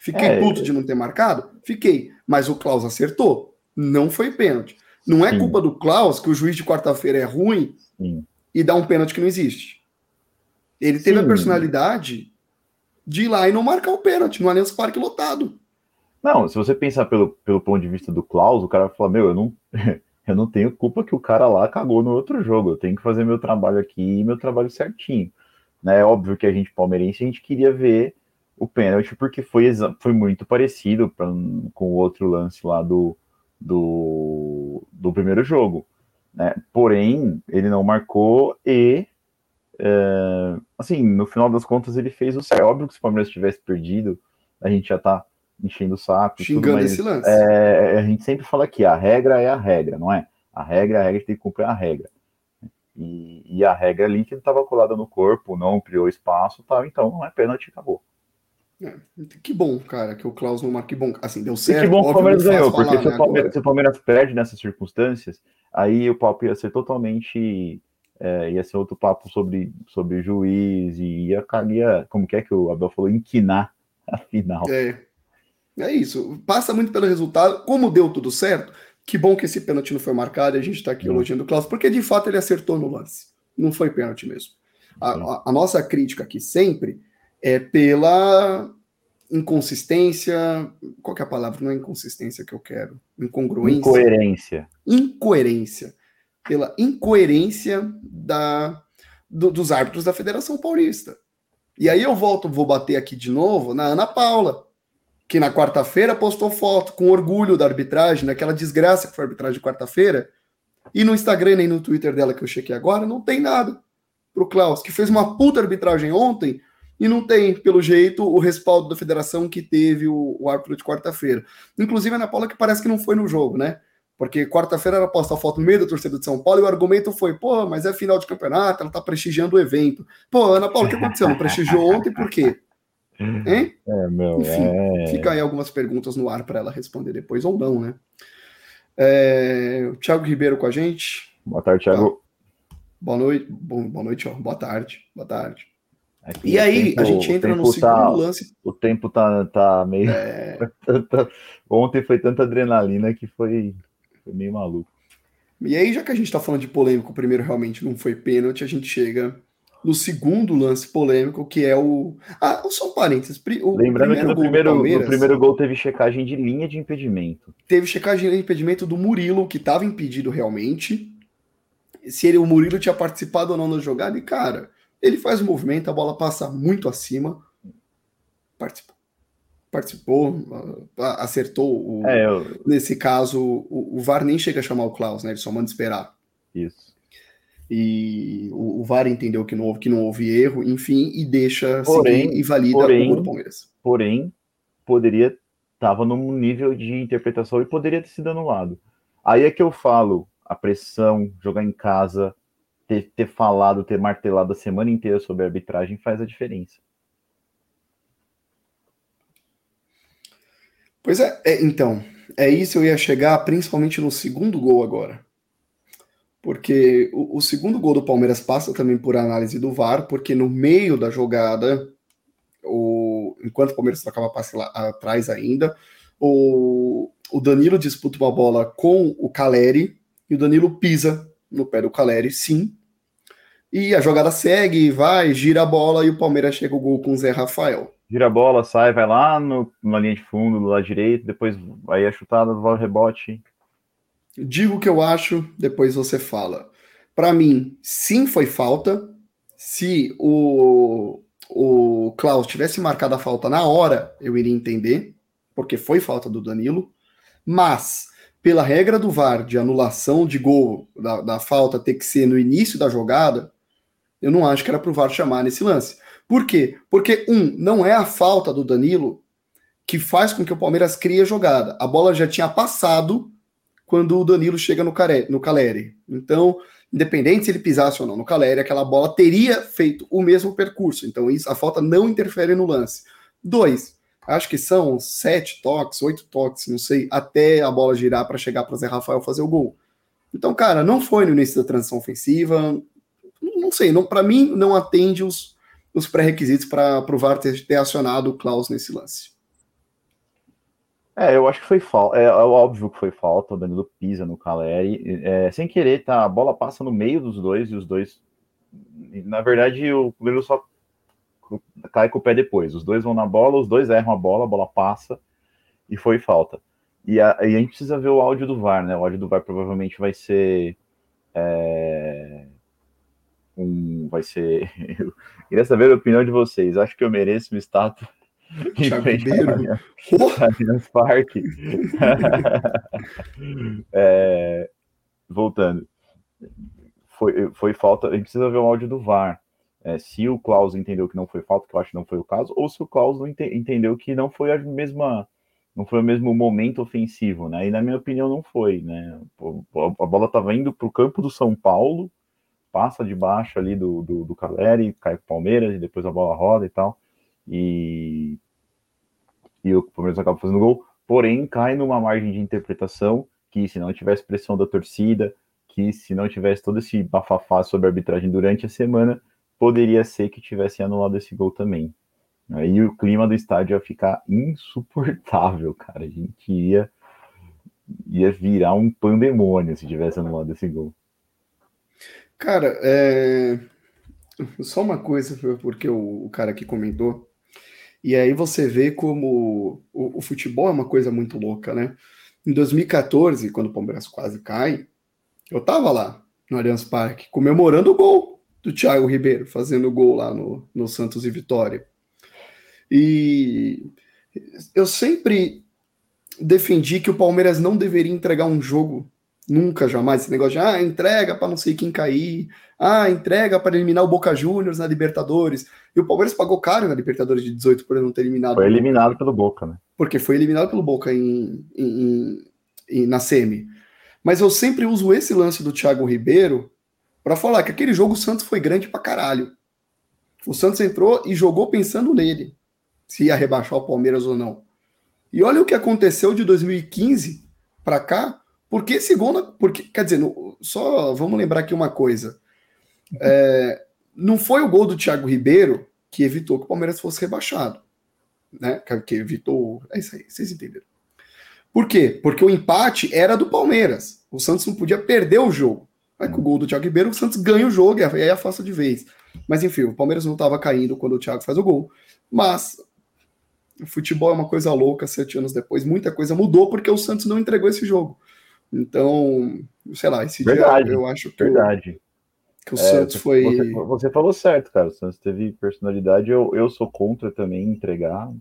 Speaker 1: fiquei é... puto de não ter marcado? Fiquei. Mas o Klaus acertou. Não foi pênalti. Não é Sim. culpa do Klaus que o juiz de quarta-feira é ruim Sim. e dá um pênalti que não existe. Ele teve Sim. a personalidade de ir lá e não marcar o pênalti no Allianz Parque lotado.
Speaker 2: Não, se você pensar pelo, pelo ponto de vista do Klaus, o cara vai falar, meu, eu não. eu não tenho culpa que o cara lá cagou no outro jogo. Eu tenho que fazer meu trabalho aqui e meu trabalho certinho. Né? É óbvio que a gente, palmeirense, a gente queria ver o pênalti, porque foi, foi muito parecido pra, com o outro lance lá do, do, do primeiro jogo. Né? Porém, ele não marcou e, é, assim, no final das contas, ele fez o certo. É óbvio que se o Palmeiras tivesse perdido, a gente já tá enchendo o saco.
Speaker 1: Xingando tudo, esse lance.
Speaker 2: É, a gente sempre fala que a regra é a regra, não é? A regra é a regra, tem que cumprir a regra. E, e a regra ali que ele estava colada no corpo, não criou espaço, tal, então não é pênalti, acabou.
Speaker 1: É, que bom, cara, que o Klaus não marque bom. Assim, deu certo.
Speaker 2: E que bom que o Palmeiras ganhou, porque se, né, o Palmeiras, se, o Palmeiras, perde nessas circunstâncias, aí o papo ia ser totalmente. É, ia ser outro papo sobre, sobre juiz e ia, ia, como que é que o Abel falou, inquinar a final.
Speaker 1: É, é isso. Passa muito pelo resultado. Como deu tudo certo, que bom que esse pênalti não foi marcado e a gente está aqui elogiando o Klaus, porque de fato ele acertou no lance. Não foi pênalti mesmo. A, a, a nossa crítica aqui sempre é pela inconsistência. Qual é a palavra? Não é inconsistência que eu quero. Incongruência.
Speaker 2: Incoerência.
Speaker 1: Incoerência. Pela incoerência da, do, dos árbitros da Federação Paulista. E aí eu volto, vou bater aqui de novo na Ana Paula que na quarta-feira postou foto com orgulho da arbitragem, naquela desgraça que foi a arbitragem de quarta-feira, e no Instagram nem no Twitter dela que eu chequei agora, não tem nada pro Klaus, que fez uma puta arbitragem ontem e não tem, pelo jeito, o respaldo da federação que teve o, o árbitro de quarta-feira. Inclusive, a Ana Paula que parece que não foi no jogo, né? Porque quarta-feira ela posta a foto no meio da torcida de São Paulo e o argumento foi, pô, mas é final de campeonato, ela tá prestigiando o evento. Pô, Ana Paula, o que aconteceu? Não prestigiou ontem por quê? Hein?
Speaker 2: É, meu, Enfim, é...
Speaker 1: fica aí algumas perguntas no ar para ela responder depois ou não, né? É, o Thiago Ribeiro com a gente.
Speaker 2: Boa tarde, Thiago.
Speaker 1: Boa noite, bom, boa noite, ó. boa tarde, boa tarde. Aqui, e aí, tempo, a gente entra no segundo
Speaker 2: tá,
Speaker 1: lance.
Speaker 2: O tempo tá, tá meio. É... Ontem foi tanta adrenalina que foi, foi meio maluco.
Speaker 1: E aí, já que a gente tá falando de polêmico, o primeiro realmente não foi pênalti, a gente chega no segundo lance polêmico, que é o. Ah, só um parênteses.
Speaker 2: O Lembrando que no primeiro, no primeiro gol teve checagem de linha de impedimento.
Speaker 1: Teve checagem de impedimento do Murilo, que estava impedido realmente. Se ele, o Murilo tinha participado ou não da jogada, e cara, ele faz o movimento, a bola passa muito acima. Participou. Participou, acertou. O, é, eu... Nesse caso, o, o VAR nem chega a chamar o Klaus, né? Ele só manda esperar.
Speaker 2: Isso
Speaker 1: e o, o VAR entendeu que não houve, que não houve erro, enfim, e deixa porém, seguir e valida porém, o gol do Palmeiras.
Speaker 2: Porém, poderia estava num nível de interpretação e poderia ter sido anulado. Aí é que eu falo, a pressão, jogar em casa, ter, ter falado, ter martelado a semana inteira sobre a arbitragem faz a diferença.
Speaker 1: Pois é, é, então, é isso eu ia chegar principalmente no segundo gol agora porque o, o, segundo gol do Palmeiras passa também por análise do VAR, porque no meio da jogada, o, enquanto o Palmeiras trocava passe lá atrás ainda, o, o Danilo disputa uma bola com o Caleri e o Danilo pisa no pé do Caleri, sim. E a jogada segue, vai, gira a bola e o Palmeiras chega o gol com o Zé Rafael.
Speaker 2: Gira a bola, sai, vai lá no, na linha de fundo, do lado direito, depois aí a chutada, vai o rebote,
Speaker 1: Digo o que eu acho, depois você fala. Para mim, sim, foi falta. Se o, o Klaus tivesse marcado a falta na hora, eu iria entender, porque foi falta do Danilo. Mas, pela regra do VAR de anulação de gol da, da falta ter que ser no início da jogada, eu não acho que era pro VAR chamar nesse lance. Por quê? Porque, um, não é a falta do Danilo que faz com que o Palmeiras crie a jogada. A bola já tinha passado quando o Danilo chega no, Care, no Caleri. Então, independente se ele pisasse ou não no Caleri, aquela bola teria feito o mesmo percurso. Então, isso, a falta não interfere no lance. Dois, acho que são sete toques, oito toques, não sei, até a bola girar para chegar para Zé Rafael fazer o gol. Então, cara, não foi no início da transição ofensiva. Não sei, não, para mim não atende os, os pré-requisitos para provar ter, ter acionado o Klaus nesse lance.
Speaker 2: É, eu acho que foi falta. É, é, óbvio que foi falta. O Danilo pisa no Caleri. É, sem querer, tá? A bola passa no meio dos dois e os dois. Na verdade, o goleiro só cai com o pé depois. Os dois vão na bola, os dois erram a bola, a bola passa e foi falta. e, a, e a gente precisa ver o áudio do VAR, né? O áudio do VAR provavelmente vai ser. É, um, vai ser. Eu queria saber a opinião de vocês. Acho que eu mereço uma estátua em frente Allianz Parque. é, voltando. Foi, foi falta. A gente precisa ver o áudio do VAR. É, se o Klaus entendeu que não foi falta, que eu acho que não foi o caso, ou se o Klaus não ente, entendeu que não foi a mesma não foi o mesmo momento ofensivo, né? E na minha opinião não foi, né? A bola estava indo para o campo do São Paulo, passa debaixo ali do, do, do Caleri, cai para o Palmeiras e depois a bola roda e tal. E, e o Palmeiras acaba fazendo gol, porém cai numa margem de interpretação que se não tivesse pressão da torcida, que se não tivesse todo esse bafafá sobre a arbitragem durante a semana, poderia ser que tivesse anulado esse gol também. Aí o clima do estádio ia ficar insuportável, cara. A gente ia, ia virar um pandemônio se tivesse anulado esse gol.
Speaker 1: Cara, é... só uma coisa, porque o, o cara aqui comentou. E aí você vê como o, o, futebol é uma coisa muito louca, né? Em 2014, quando o Palmeiras quase cai, eu tava lá no Allianz Parque comemorando o gol do Thiago Ribeiro, fazendo gol lá no, no Santos e Vitória. E eu sempre defendi que o Palmeiras não deveria entregar um jogo, nunca, jamais, esse negócio de ah, entrega para não sei quem cair, ah, entrega para eliminar o Boca Juniors na Libertadores. E o Palmeiras pagou caro na Libertadores de 18 por não ter eliminado.
Speaker 2: Foi eliminado pelo Boca, né?
Speaker 1: Porque foi eliminado pelo Boca em, em, em, na semi. Mas eu sempre uso esse lance do Thiago Ribeiro para falar que aquele jogo o Santos foi grande pra caralho. O Santos entrou e jogou pensando nele se ia rebaixar o Palmeiras ou não. E olha o que aconteceu de 2015 para cá, porque na, porque, quer dizer, só vamos lembrar aqui uma coisa. É, não foi o gol do Thiago Ribeiro que evitou que o Palmeiras fosse rebaixado. Né? Que evitou. É isso aí, vocês entenderam. Por quê? Porque o empate era do Palmeiras. O Santos não podia perder o jogo. Aí com o gol do Thiago Ribeiro, o Santos ganha o jogo e aí afasta de vez. Mas enfim, o Palmeiras não estava caindo quando o Thiago faz o gol. Mas o futebol é uma coisa louca sete anos depois. Muita coisa mudou porque o Santos não entregou esse jogo. Então, sei lá, esse
Speaker 2: verdade,
Speaker 1: dia eu acho
Speaker 2: que, verdade.
Speaker 1: O, que o é, Santos foi.
Speaker 2: Você, você, falou certo, cara. O Santos teve personalidade. Eu, eu sou contra também entregar.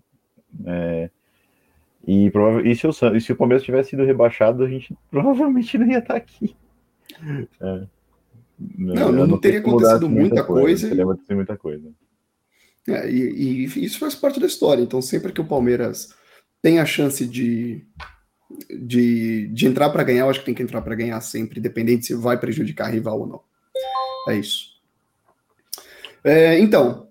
Speaker 2: É, e, e, se o, e se o Palmeiras tivesse sido rebaixado, a gente provavelmente não ia estar aqui.
Speaker 1: É. Não, não, não, não teria acontecido muita coisa. coisa.
Speaker 2: Teria acontecido muita coisa.
Speaker 1: É, e, e, isso faz parte da história. Então, sempre que o Palmeiras tem a chance de, de, de entrar para ganhar, eu acho que tem que entrar para ganhar sempre, independente se vai prejudicar a rival ou não. É isso. É, então,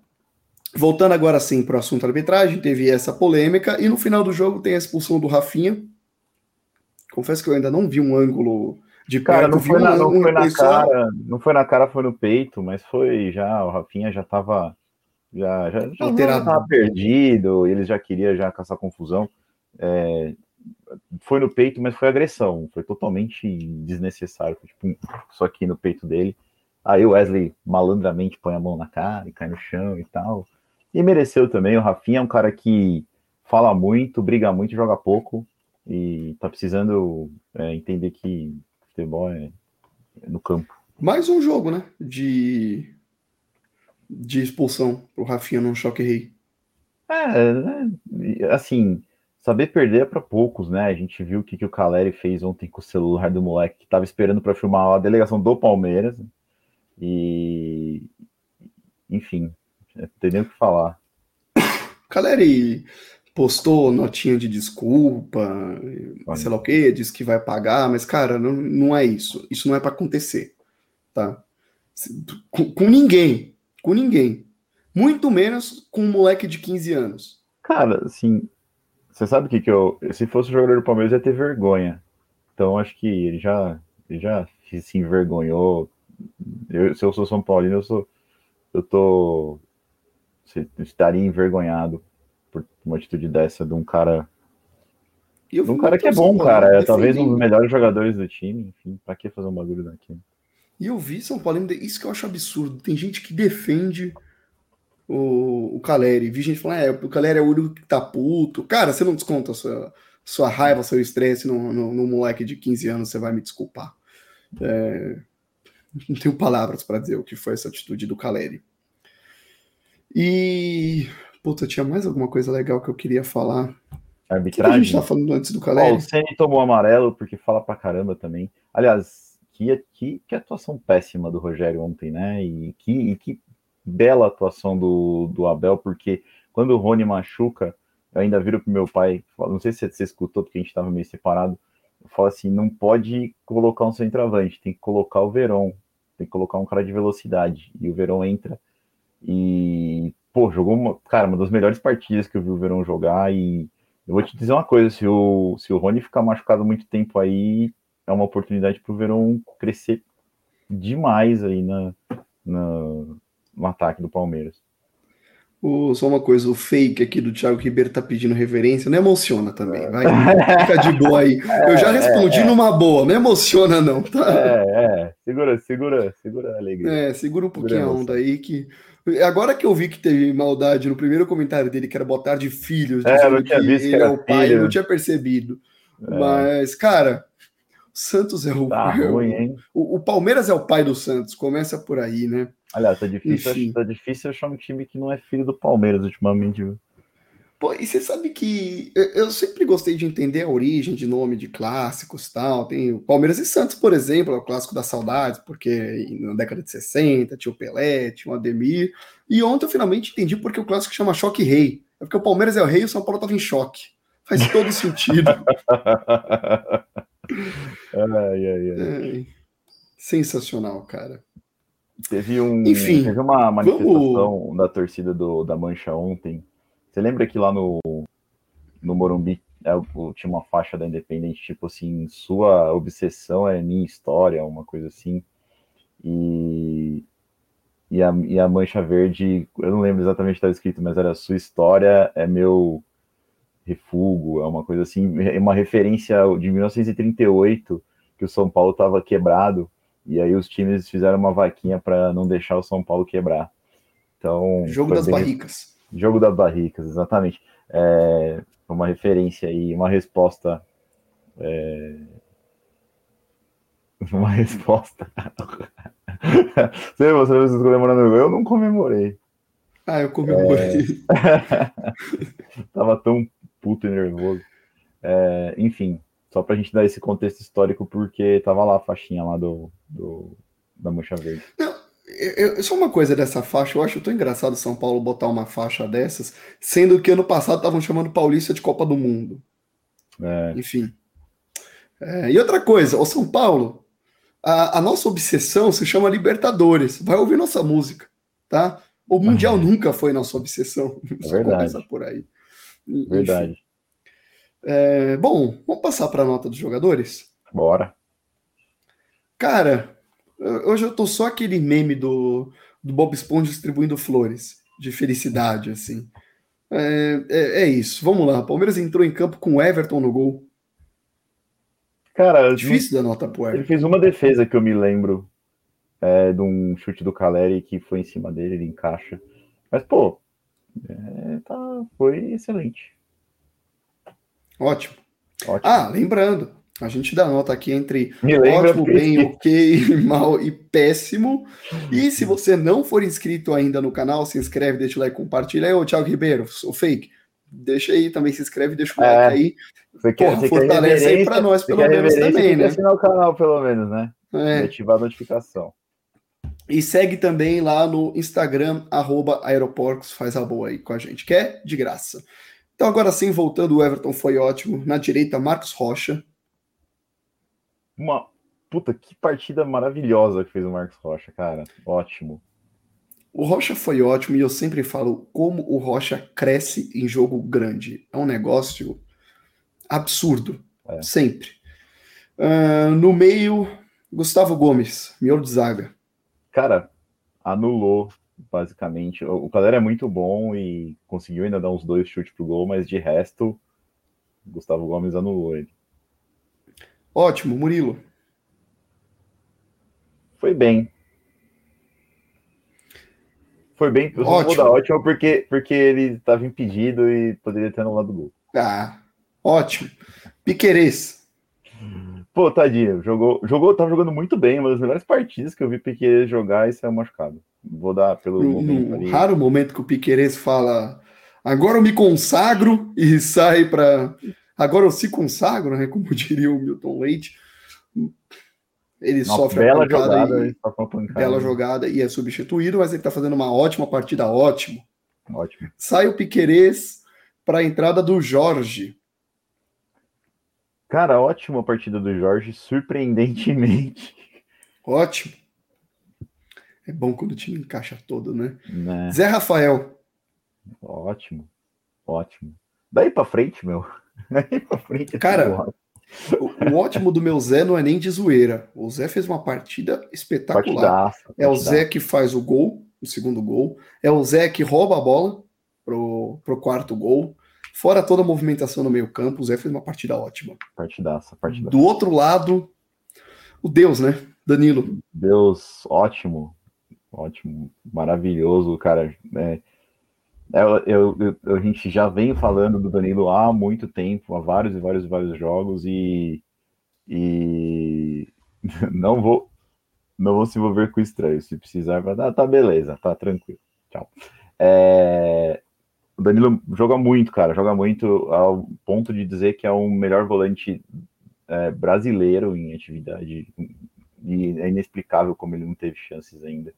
Speaker 1: voltando agora sim para o assunto arbitragem, teve essa polêmica e no final do jogo tem a expulsão do Rafinha. Confesso que eu ainda não vi um ângulo de
Speaker 2: cara, não foi, na, não foi na cara, não foi na cara, foi no peito, mas foi já, o Rafinha já estava já, já, já estava perdido, eles já queriam já caçar confusão. É, foi no peito, mas foi agressão, foi totalmente desnecessário, foi tipo, só aqui no peito dele. Aí o Wesley malandramente põe a mão na cara e cai no chão e tal. E mereceu também, o Rafinha é um cara que fala muito, briga muito, joga pouco e tá precisando é, entender que futebol é, é no campo.
Speaker 1: Mais um jogo, né? De de expulsão pro Rafinha num choque rei.
Speaker 2: É, né, assim, saber perder é para poucos, né? A gente viu o que, que o Caleri fez ontem com o celular do moleque que tava esperando para filmar a delegação do Palmeiras. E enfim, não tem nem o que falar.
Speaker 1: Caleri postou notinha de desculpa, Olha. sei lá o que, disse que vai pagar, mas cara, não, não é isso. Isso não é para acontecer, tá? Com, com ninguém, com ninguém. Muito menos com um moleque de 15 anos.
Speaker 2: Cara, assim, você sabe o que que eu. Se fosse o jogador do Palmeiras, ia ter vergonha. Então acho que ele já, ele já se envergonhou. Eu, se eu sou São Paulino, eu sou. Eu tô. Estaria envergonhado por uma atitude dessa de um cara. de um cara que é bom, cara. É talvez um dos melhores jogadores do time. Enfim, pra que fazer um bagulho daquilo?
Speaker 1: E eu vi São Paulo, isso que eu acho absurdo. Tem gente que defende o, o Caleri. Vi gente falando, é, o Caleri é o único que tá puto. Cara, você não desconta a sua, sua raiva, seu estresse no, no, no, moleque de 15 anos, você vai me desculpar. É, não tenho palavras para dizer o que foi essa atitude do Caleri. E. Puta, tinha mais alguma coisa legal que eu queria falar.
Speaker 2: Arbitragem. O que a
Speaker 1: gente tá falando antes do Caleri? Oh,
Speaker 2: o Ceni tomou amarelo porque fala pra caramba também. Aliás, que, que, que atuação péssima do Rogério ontem, né? E que, e que bela atuação do, do Abel, porque quando o Rony machuca, eu ainda viro pro meu pai, não sei se você escutou, porque a gente estava meio separado, eu falo assim, não pode colocar um centroavante, tem que colocar o Verón, tem que colocar um cara de velocidade, e o Verón entra. E, pô, jogou, uma, cara, uma das melhores partidas que eu vi o Verón jogar, e eu vou te dizer uma coisa, se o, se o Rony ficar machucado muito tempo aí, é uma oportunidade pro Verón crescer demais aí na, na, no ataque do Palmeiras.
Speaker 1: O, só uma coisa, o fake aqui do Thiago Ribeiro tá pedindo reverência, não emociona também, vai, fica de boa aí. Eu já é, respondi é, é. numa boa, não emociona não, tá?
Speaker 2: É, é, segura, segura, segura a alegria.
Speaker 1: É, segura um pouquinho a onda aí que... Agora que eu vi que teve maldade no primeiro comentário dele, que era botar de filhos,
Speaker 2: é, eu tinha visto que, ele é o pai,
Speaker 1: filho. eu não tinha percebido. É. Mas, cara, Santos é o,
Speaker 2: tá ruim, hein?
Speaker 1: O, o Palmeiras é o pai do Santos, começa por aí, né?
Speaker 2: Aliás, tá difícil, tá difícil achar um time que não é filho do Palmeiras ultimamente, viu?
Speaker 1: Pô, e você sabe que eu sempre gostei de entender a origem de nome de clássicos tal. Tem o Palmeiras e Santos, por exemplo, é o clássico da saudade, porque na década de 60 tinha o Pelé, tinha o Ademir. E ontem eu finalmente entendi porque o clássico chama Choque Rei. É porque o Palmeiras é o rei e o São Paulo tava em choque. Faz todo sentido.
Speaker 2: ai, ai, ai. É,
Speaker 1: sensacional, cara.
Speaker 2: Teve, um, Enfim, teve uma manifestação vamos... da torcida do, da Mancha ontem. Você lembra que lá no, no Morumbi é, tinha uma faixa da Independente, tipo assim, sua obsessão é minha história, uma coisa assim. E, e, a, e a Mancha Verde, eu não lembro exatamente o que estava escrito, mas era sua história é meu refúgio, é uma coisa assim, é uma referência de 1938, que o São Paulo estava quebrado e aí os times fizeram uma vaquinha para não deixar o São Paulo quebrar. Então,
Speaker 1: jogo das bem... barricas.
Speaker 2: Jogo das barricas, exatamente. É uma referência aí, uma resposta. É... Uma resposta. você, você, você comemorando? Eu não comemorei.
Speaker 1: Ah, eu comemorei.
Speaker 2: É... Tava tão puto e nervoso. É... Enfim, só para a gente dar esse contexto histórico, porque tava lá a faixinha lá do, do da Mancha Verde.
Speaker 1: Não, eu, só uma coisa dessa faixa, eu acho tão engraçado São Paulo botar uma faixa dessas, sendo que ano passado estavam chamando Paulista de Copa do Mundo. É. Enfim. É, e outra coisa, o São Paulo, a, a, nossa obsessão se chama Libertadores. Vai ouvir nossa música, tá? O Mundial uhum. nunca foi nossa obsessão.
Speaker 2: É verdade.
Speaker 1: Por aí.
Speaker 2: Verdade. Enfim.
Speaker 1: É, bom, vamos passar para a nota dos jogadores?
Speaker 2: Bora.
Speaker 1: Cara, hoje eu tô só aquele meme do, do Bob Esponja distribuindo flores de felicidade, assim. É, é, é, isso, vamos lá. Palmeiras entrou em campo com Everton no gol.
Speaker 2: Cara,
Speaker 1: difícil da nota pro Everton.
Speaker 2: Ele fez uma defesa que eu me lembro é, de um chute do Caleri que foi em cima dele, ele encaixa. Mas, pô, é, tá, foi excelente.
Speaker 1: Ótimo. Ótimo. Ah, lembrando, a gente dá nota aqui entre ótimo, bem, ok, mal e péssimo. E se você não for inscrito ainda no canal, se inscreve, deixa o like, compartilha. Ô Thiago Ribeiro, o fake, deixa aí também, se inscreve, deixa o like é, aí.
Speaker 2: Você quer, Porra,
Speaker 1: fortalece aí pra nós, pelo menos também, né?
Speaker 2: assinar o canal, pelo menos, né? É. ativar a notificação.
Speaker 1: E segue também lá no Instagram, arroba Aeroporcos, faz a boa aí com a gente, que é de graça. Então, agora sim, voltando, o Everton foi ótimo. Na direita, Marcos Rocha.
Speaker 2: Uma puta, que partida maravilhosa que fez o Marcos Rocha, cara. Ótimo.
Speaker 1: O Rocha foi ótimo e eu sempre falo como o Rocha cresce em jogo grande. É um negócio absurdo. É. Sempre. Uh, no meio, Gustavo Gomes, miolo de zaga.
Speaker 2: Cara, anulou basicamente. O Calera é muito bom e conseguiu ainda dar uns dois chutes pro gol, mas de resto, Gustavo Gomes anulou ele.
Speaker 1: Ótimo, Murilo.
Speaker 2: Foi bem. Foi bem, eu
Speaker 1: ótimo.
Speaker 2: vou dar ótimo porque, porque ele estava impedido e poderia ter anulado o gol.
Speaker 1: Ah, Ótimo. Piquerez.
Speaker 2: Pô, tadinho, jogou, jogou, tava jogando muito bem, uma das melhores partidas que eu vi Piquerez jogar e saiu machucado. Vou dar pelo
Speaker 1: no, momento no raro momento que o Piquerez fala agora eu me consagro e sai para agora eu se consagro, né, como diria o Milton Leite. Ele Uma sofre
Speaker 2: bela a jogada,
Speaker 1: e, bela jogada e é substituído, mas ele está fazendo uma ótima partida, ótimo.
Speaker 2: Ótimo.
Speaker 1: Sai o Piquerez para a entrada do Jorge.
Speaker 2: Cara, ótima partida do Jorge, surpreendentemente.
Speaker 1: Ótimo. É bom quando o time encaixa todo, né? né? Zé Rafael.
Speaker 2: Ótimo. Ótimo. Daí para frente, meu. Daí
Speaker 1: para frente. Cara, o, o, ótimo do meu Zé não é nem de zoeira. O Zé fez uma partida espetacular. Partidaça, partidaça. É o Zé que faz o gol, o segundo gol. É o Zé que rouba a bola pro, pro quarto gol. Fora toda a movimentação no meio-campo, o Zé fez uma partida ótima.
Speaker 2: Partidaça, partidaça.
Speaker 1: Do outro lado, o Deus, né? Danilo.
Speaker 2: Deus, ótimo. Ótimo, maravilhoso, cara. É, eu, eu, eu, a gente já vem falando do Danilo há muito tempo, há vários e vários e vários jogos, e, e não vou não vou se envolver com estranho. Se precisar, vai dar, tá beleza, tá tranquilo. Tchau. É, o Danilo joga muito, cara, joga muito ao ponto de dizer que é o melhor volante é, brasileiro em atividade. E é inexplicável como ele não teve chances ainda.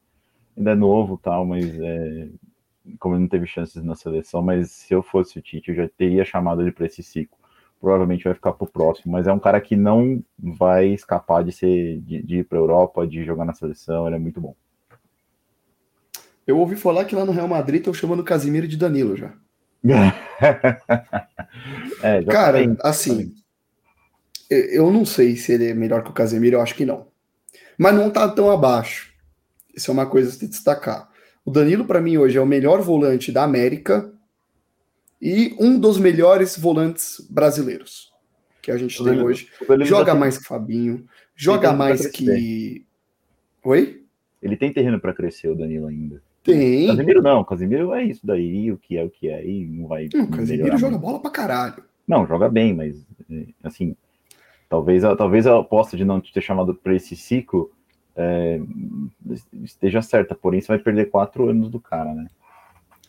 Speaker 2: Ainda é novo, tal, mas é, como ele não teve chances na seleção. Mas se eu fosse o Tite, eu já teria chamado ele para esse ciclo. Provavelmente vai ficar para o próximo, mas é um cara que não vai escapar de ser de, de ir para a Europa, de jogar na seleção. Ele é muito bom.
Speaker 1: Eu ouvi falar que lá no Real Madrid estão chamando o Casimiro de Danilo já. é, já Cara, assim, eu não sei se ele é melhor que o Casemiro, eu acho que não. Mas não tá tão abaixo. Isso é uma coisa a se destacar. O Danilo, para mim, hoje é o melhor volante da América e um dos melhores volantes brasileiros que a gente tem hoje. Joga mais que Fabinho, joga mais que. Oi?
Speaker 2: Ele tem terreno para crescer, o Danilo ainda.
Speaker 1: Tem.
Speaker 2: Casemiro não, Casemiro é isso daí, o que é o que é, e não vai.
Speaker 1: Não, Casemiro joga bola pra caralho.
Speaker 2: Não, joga bem, mas é, assim, talvez, talvez a aposta de não te ter chamado para esse ciclo é, esteja certa, porém você vai perder quatro anos do cara, né?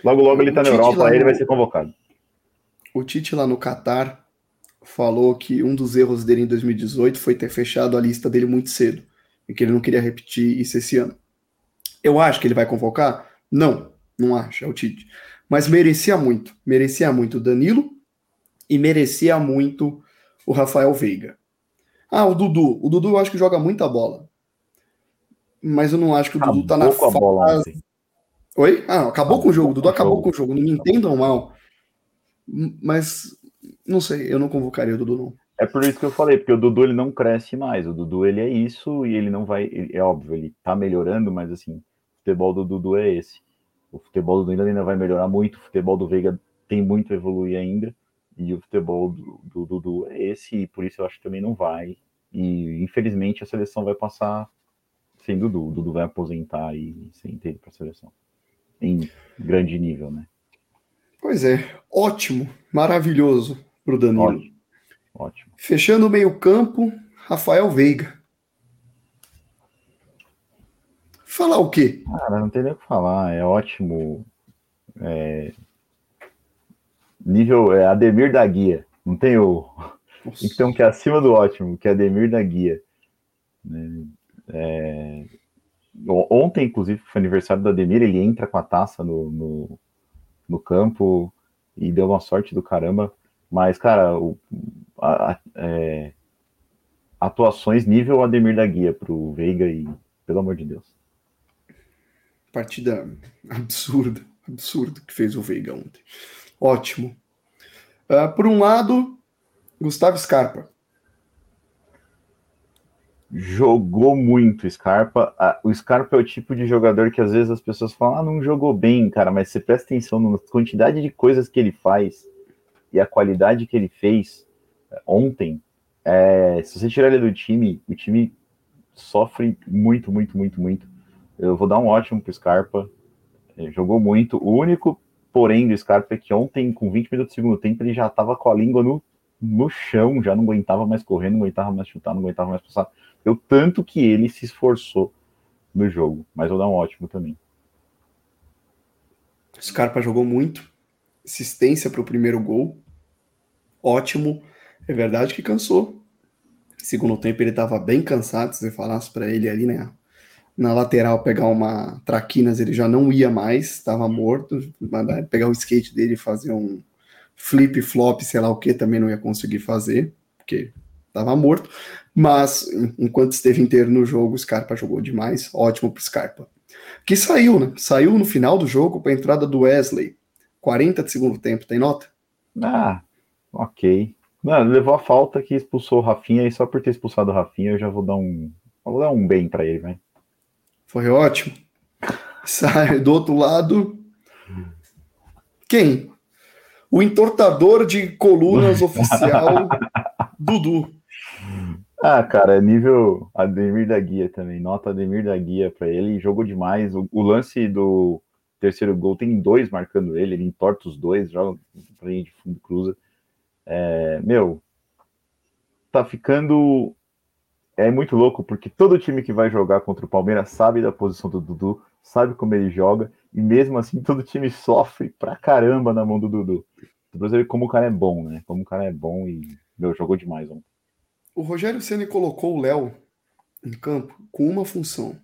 Speaker 2: Logo, logo ele tá na Europa, aí ele vai ser convocado.
Speaker 1: O Tite lá no Catar falou que um dos erros dele em 2018 foi ter fechado a lista dele muito cedo e que ele não queria repetir isso esse ano. Eu acho que ele vai convocar? Não, não acho, é o Tite. Mas merecia muito. Merecia muito o Danilo e merecia muito o Rafael Veiga. Ah, o Dudu. O Dudu eu acho que joga muita bola. Mas eu não acho que o acabou Dudu tá na
Speaker 2: fase. Bola, assim.
Speaker 1: Oi? Ah, acabou, acabou com o jogo. O Dudu acabou com o jogo. Não me entendam mal. Mas não sei, eu não convocaria o Dudu, não.
Speaker 2: É por isso que eu falei, porque o Dudu ele não cresce mais. O Dudu ele é isso e ele não vai. é óbvio, ele tá melhorando, mas assim, futebol do Dudu é esse. O futebol do Dudu ainda vai melhorar muito, o futebol do Veiga tem muito a evoluir ainda, e o futebol do, do Dudu é esse, e por isso eu acho que também não vai. E infelizmente a seleção vai passar sem Dudu. O Dudu vai aposentar e sem ter para a seleção. Em grande nível, né?
Speaker 1: Pois é, ótimo, maravilhoso para o Danilo.
Speaker 2: Ótimo, ótimo.
Speaker 1: Fechando o meio-campo, Rafael Veiga. Falar o quê?
Speaker 2: Cara, não tem nem o que falar. É ótimo. É... Nível é Ademir da Guia. Não tem o. Nossa. Tem que é acima do ótimo, que é Ademir da Guia. Né? É... Ontem, inclusive, foi aniversário do Ademir. Ele entra com a taça no, no, no campo e deu uma sorte do caramba. Mas, cara, o, a, a, é... atuações nível Ademir da Guia pro Veiga e, pelo amor de Deus.
Speaker 1: Partida absurda, absurdo que fez o Veiga ontem. Ótimo. Uh, por um lado, Gustavo Scarpa.
Speaker 2: Jogou muito Scarpa. O Scarpa é o tipo de jogador que às vezes as pessoas falam, ah, não jogou bem, cara, mas você presta atenção na quantidade de coisas que ele faz e a qualidade que ele fez uh, ontem. É, se você tirar ele do time, o time sofre muito, muito, muito, muito. Eu vou dar um ótimo pro Scarpa. Ele jogou muito. O único, porém, do Scarpa é que ontem, com 20 minutos do segundo tempo, ele já tava com a língua no no chão, já não aguentava mais correr, não aguentava mais chutar, não aguentava mais passar. Eu tanto que ele se esforçou no jogo, mas vou dar um ótimo também.
Speaker 1: Scarpa jogou muito, assistência para o primeiro gol, ótimo. É verdade que cansou. Segundo tempo ele estava bem cansado, se você falasse para ele ali, né? Na lateral pegar uma traquinas, ele já não ia mais, estava morto. Pegar o skate dele e fazer um flip flop, sei lá o que, também não ia conseguir fazer, porque estava morto. Mas enquanto esteve inteiro no jogo, o Scarpa jogou demais, ótimo para Scarpa. Que saiu, né? Saiu no final do jogo para a entrada do Wesley. 40 de segundo tempo, tem nota?
Speaker 2: Ah, ok. Não, levou a falta que expulsou o Rafinha e só por ter expulsado o Rafinha eu já vou dar um, vou dar um bem para ele, vai.
Speaker 1: Foi ótimo. Sai do outro lado. Quem? O entortador de colunas oficial, Dudu.
Speaker 2: Ah, cara, nível Ademir da Guia também. Nota Ademir da Guia para ele. Jogou demais. O, o, lance do terceiro gol tem dois marcando ele. Ele entorta os dois, joga pra de fundo cruza. É, meu, tá ficando. É muito louco, porque todo time que vai jogar contra o Palmeiras sabe da posição do Dudu, sabe como ele joga, e mesmo assim todo time sofre pra caramba na mão do Dudu. Pra ver como o cara é bom, né? Como o cara é bom e, meu, jogou demais ontem.
Speaker 1: O Rogério Ceni colocou o Léo em campo com uma função: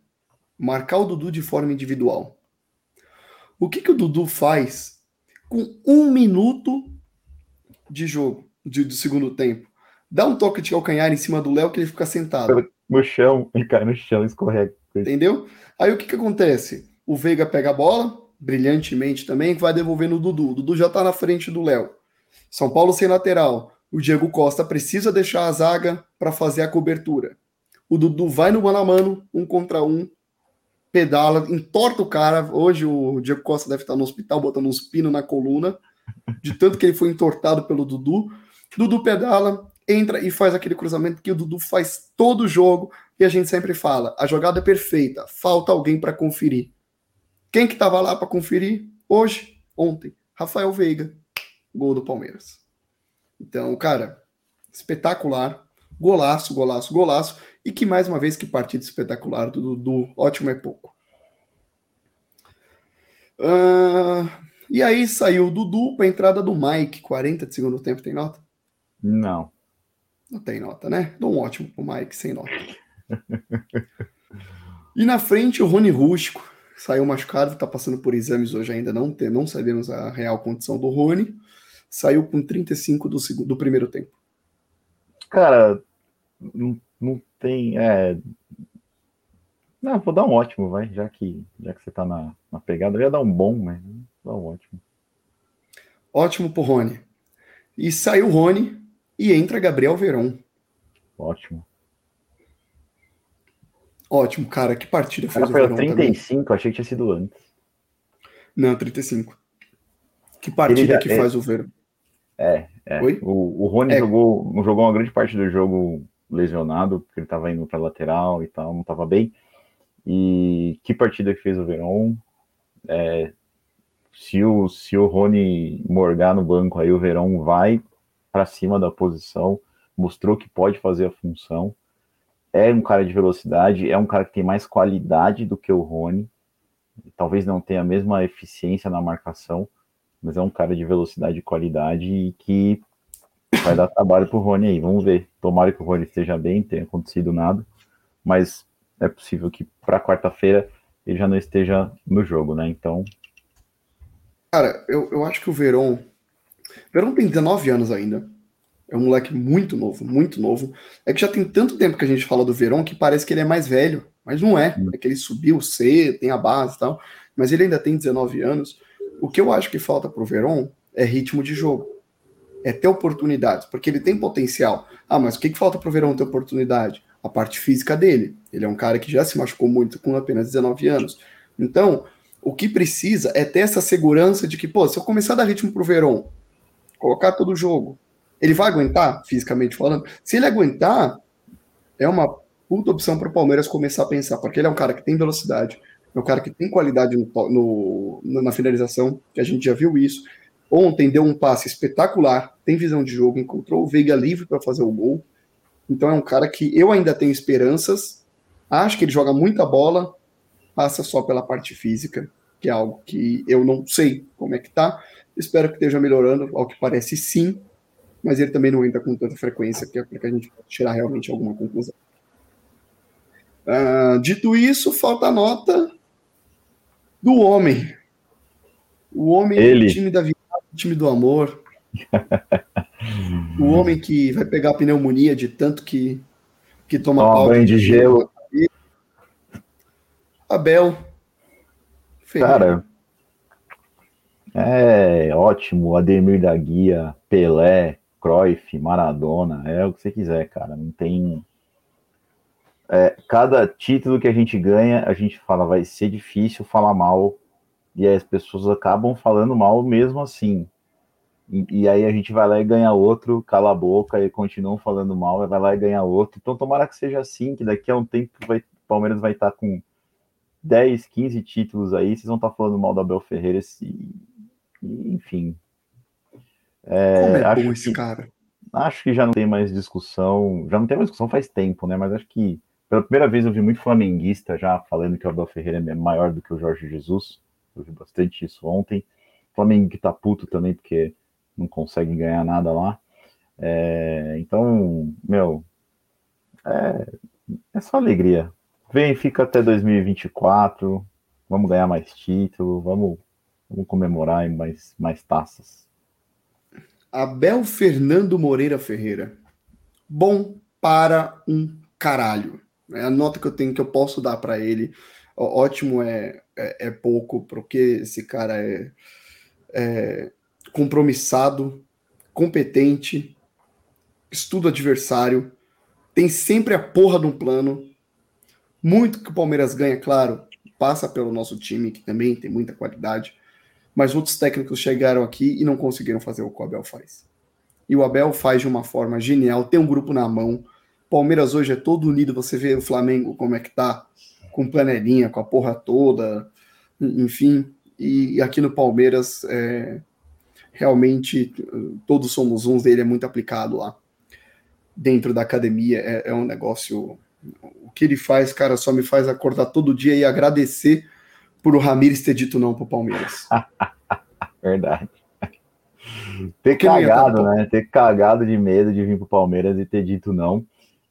Speaker 1: marcar o Dudu de forma individual. O que, que o Dudu faz com um minuto de jogo, de, do segundo tempo. Dá um toque de calcanhar em cima do Léo que ele fica sentado.
Speaker 2: No chão, ele cai no chão, escorrega.
Speaker 1: Entendeu? Aí o que, que acontece? O Veiga pega a bola, brilhantemente também, vai devolver no Dudu. O Dudu já tá na frente do Léo. São Paulo sem lateral. O Diego Costa precisa deixar a zaga para fazer a cobertura. O Dudu vai no mano a mano, um contra um, pedala, entorta o cara. Hoje o Diego Costa deve estar no hospital botando uns pinos na coluna de tanto que ele foi entortado pelo Dudu. Dudu pedala, entra e faz aquele cruzamento que o Dudu faz todo jogo e a gente sempre fala: a jogada é perfeita, falta alguém para conferir. Quem que estava lá para conferir? Hoje, ontem, Rafael Veiga, gol do Palmeiras. Então, cara, espetacular, golaço, golaço, golaço e que mais uma vez que partida espetacular do Dudu, ótimo é pouco. Uh, e aí saiu o Dudu para a entrada do Mike, 40 de segundo tempo, tem nota?
Speaker 2: Não.
Speaker 1: Não tem nota, né? Dou um ótimo pro Mike, sem nota. e na frente o Rony Rústico, saiu machucado, tá passando por exames hoje ainda, não, tem, não sabemos a real condição do Rony. Saiu com 35 do, segundo, do primeiro tempo.
Speaker 2: Cara, não, não tem. É, não, vou dar um ótimo, vai, já que, já que você tá na, na pegada. Eu ia dar um bom, mas dá um ótimo.
Speaker 1: Ótimo pro Rony. E saiu o Rony e entra Gabriel Verón.
Speaker 2: Ótimo.
Speaker 1: Ótimo, cara. Que partida
Speaker 2: fez o Verón 35, também. achei que tinha sido antes.
Speaker 1: Não, 35. Que partida já, que é, faz o Verón.
Speaker 2: É, é. Oi? O, o Rony é. jogou, jogou uma grande parte do jogo lesionado, porque ele estava indo para lateral e tal, não estava bem. E que partida que fez o Verón. É, se, o, se o Rony morgar no banco, aí o Verón vai para cima da posição, mostrou que pode fazer a função. É um cara de velocidade, é um cara que tem mais qualidade do que o Rony. Talvez não tenha a mesma eficiência na marcação, mas é um cara de velocidade e qualidade e que vai dar trabalho pro Rony aí. Vamos ver. Tomara que o Rony esteja bem, tenha acontecido nada, mas é possível que para quarta-feira ele já não esteja no jogo, né? Então.
Speaker 1: Cara, eu, eu acho que o Verón. Verón tem 19 anos ainda. É um moleque muito novo, muito novo. É que já tem tanto tempo que a gente fala do Verón que parece que ele é mais velho, mas não é. É que ele subiu C, tem a base e tal, mas ele ainda tem 19 anos. O que eu acho que falta pro Verón é ritmo de jogo. É ter oportunidades, porque ele tem potencial. Ah, mas o que, que falta pro Verón ter oportunidade? a parte física dele. Ele é um cara que já se machucou muito com apenas 19 anos. Então, o que precisa é ter essa segurança de que, pô, se eu começar a dar ritmo pro Verón, colocar todo o jogo, ele vai aguentar, fisicamente falando? Se ele aguentar, é uma puta opção para o Palmeiras começar a pensar, porque ele é um cara que tem velocidade, é um cara que tem qualidade no, no, na finalização, que a gente já viu isso, Ontem deu um passe espetacular, tem visão de jogo, encontrou o Veiga livre para fazer o gol. Então é um cara que eu ainda tenho esperanças. Acho que ele joga muita bola, passa só pela parte física, que é algo que eu não sei como é que tá. Espero que esteja melhorando, ao que parece sim, mas ele também não entra com tanta frequência que é para que a gente tirar realmente alguma conclusão. Uh, dito isso, falta a nota do homem. O homem
Speaker 2: ele.
Speaker 1: do time da vida, do time do amor. o homem que vai pegar pneumonia de tanto que, que toma
Speaker 2: Toma banho de gelo.
Speaker 1: Abel.
Speaker 2: Ferreira. Cara, é ótimo. Ademir da Guia, Pelé, Cruyff, Maradona, é o que você quiser, cara. Não tem. É, cada título que a gente ganha, a gente fala, vai ser difícil falar mal, e as pessoas acabam falando mal mesmo assim. E, e, aí a gente vai lá e ganha outro, cala a boca e continuam falando mal, vai lá e ganha outro. Então tomara que seja assim, que daqui a um tempo vai, o Palmeiras vai estar com 10, 15 títulos aí, vocês vão estar falando mal do Abel Ferreira, e, enfim.
Speaker 1: É, Como é acho bom esse que, cara?
Speaker 2: Acho que já não tem mais discussão, já não tem mais discussão faz tempo, né? Mas acho que pela primeira vez eu vi muito flamenguista já falando que o Abel Ferreira é maior do que o Jorge Jesus. Eu vi bastante isso ontem. Flamengo que tá puto também, porque não consegue ganhar nada lá. É, então, meu, é, é só alegria. Vem, fica até 2024. Vamos ganhar mais título, vamos, vamos comemorar mais, mais taças.
Speaker 1: Abel Fernando Moreira Ferreira. Bom para um caralho. É a nota que eu tenho que eu posso dar para ele. Ótimo é, é, é, pouco, porque esse cara é, é compromissado, competente, estuda adversário, tem sempre a porra de um plano. Muito que o Palmeiras ganha, claro, passa pelo nosso time, que também tem muita qualidade, mas outros técnicos chegaram aqui e não conseguiram fazer o que o Abel faz. E o Abel faz de uma forma genial, tem um grupo na mão. Palmeiras hoje é todo unido, você vê o Flamengo como é que tá, com panelinha, com a porra toda, enfim. E, aqui no Palmeiras, é, realmente, todos somos uns dele, é muito aplicado lá. Dentro da academia, é, é um negócio o que ele faz, cara, só me faz acordar todo dia e agradecer por o Ramires ter dito não pro Palmeiras.
Speaker 2: Verdade. Ter Porque cagado, né? Ter cagado de medo de vir pro Palmeiras e ter dito não.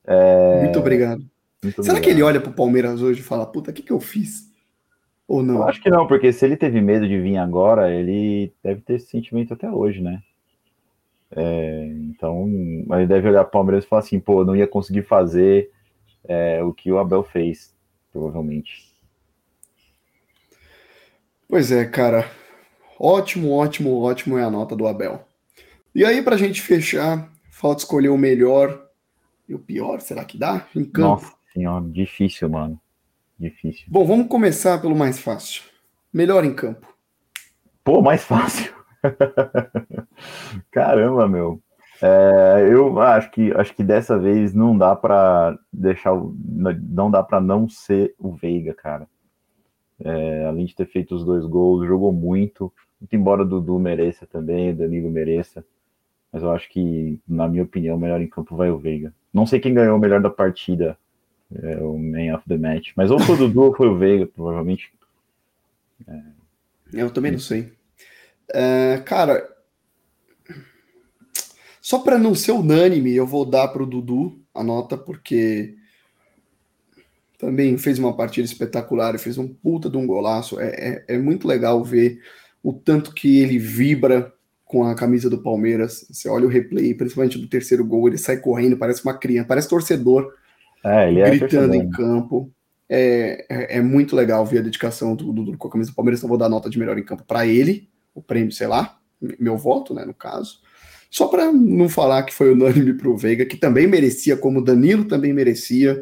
Speaker 1: É... Muito obrigado. Muito Será obrigado. que ele olha pro Palmeiras hoje e fala, puta, o que, que eu fiz? Ou não? Eu
Speaker 2: acho que não, porque se ele teve medo de vir agora, ele deve ter esse sentimento até hoje, né? É, então, ele deve olhar pro Palmeiras e falar assim, pô, não ia conseguir fazer é, o que o Abel fez, provavelmente.
Speaker 1: Pois é, cara. Ótimo, ótimo, ótimo é a nota do Abel. E aí, pra gente fechar, falta escolher o melhor e o pior, será que dá?
Speaker 2: Em campo. Nossa senhora, difícil, mano. Difícil.
Speaker 1: Bom, vamos começar pelo mais fácil. Melhor em campo.
Speaker 2: Pô, mais fácil. Caramba, meu. É, eu acho que acho que dessa vez não dá para deixar não dá para não ser o Veiga, cara. É, além de ter feito os dois gols, jogou muito. muito embora o Dudu mereça também, o Danilo mereça, mas eu acho que, na minha opinião, o melhor em campo vai o Veiga. Não sei quem ganhou o melhor da partida, é, o man of the match, mas ou foi o Dudu ou foi o Veiga, provavelmente.
Speaker 1: É... Eu também não sei. É, cara, só para não ser unânime, eu vou dar para o Dudu a nota, porque também fez uma partida espetacular, fez um puta de um golaço. É, é, é, muito legal ver o tanto que ele vibra com a camisa do Palmeiras. Você olha o replay, principalmente do terceiro gol, ele sai correndo, parece uma criança, parece torcedor,
Speaker 2: é,
Speaker 1: é gritando em campo. É, é, é, muito legal ver a dedicação do Dudu com a camisa do Palmeiras. Então, vou dar nota de melhor em campo para ele, o prêmio, sei lá, meu voto, né, no caso. Só para não falar que foi unânime para o Veiga, que também merecia, como o Danilo também merecia,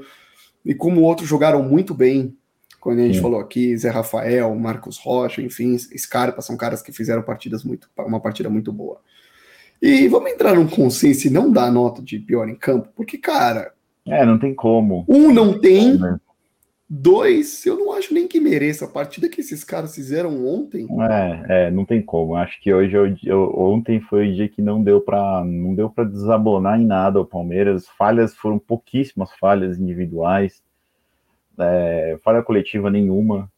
Speaker 1: e como outros jogaram muito bem, quando a gente Sim. falou aqui, Zé Rafael, Marcos Rocha, enfim, Scarpa, são caras que fizeram partidas muito, uma partida muito boa. E vamos entrar num consenso e não dar nota de pior em campo, porque, cara.
Speaker 2: É, não tem como.
Speaker 1: Um não tem, Dois, eu não acho nem que mereça. A partida que esses caras fizeram ontem.
Speaker 2: É, é não tem como. Acho que hoje, eu, eu, ontem foi o dia que não deu para não deu para desabonar em nada o Palmeiras. Falhas foram pouquíssimas falhas individuais, é, falha coletiva nenhuma.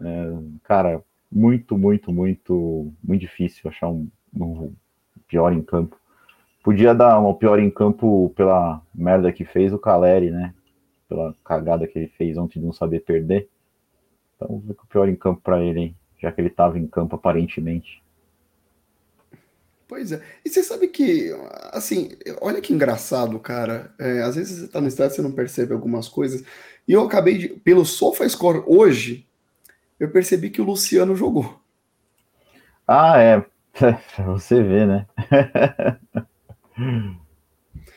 Speaker 2: É, cara, muito, muito, muito, muito difícil achar um, um pior em campo. Podia dar uma pior em campo pela merda que fez o Caleri, né? Pela cagada que ele fez ontem de não saber perder. Então, ver o pior em campo para ele, hein? Já que ele estava em campo aparentemente.
Speaker 1: Pois é. E você sabe que, assim, olha que engraçado, cara. É, às vezes você tá no estádio você não percebe algumas coisas. E eu acabei de. Pelo SofaScore hoje, eu percebi que o Luciano jogou.
Speaker 2: Ah, é. você vê, né?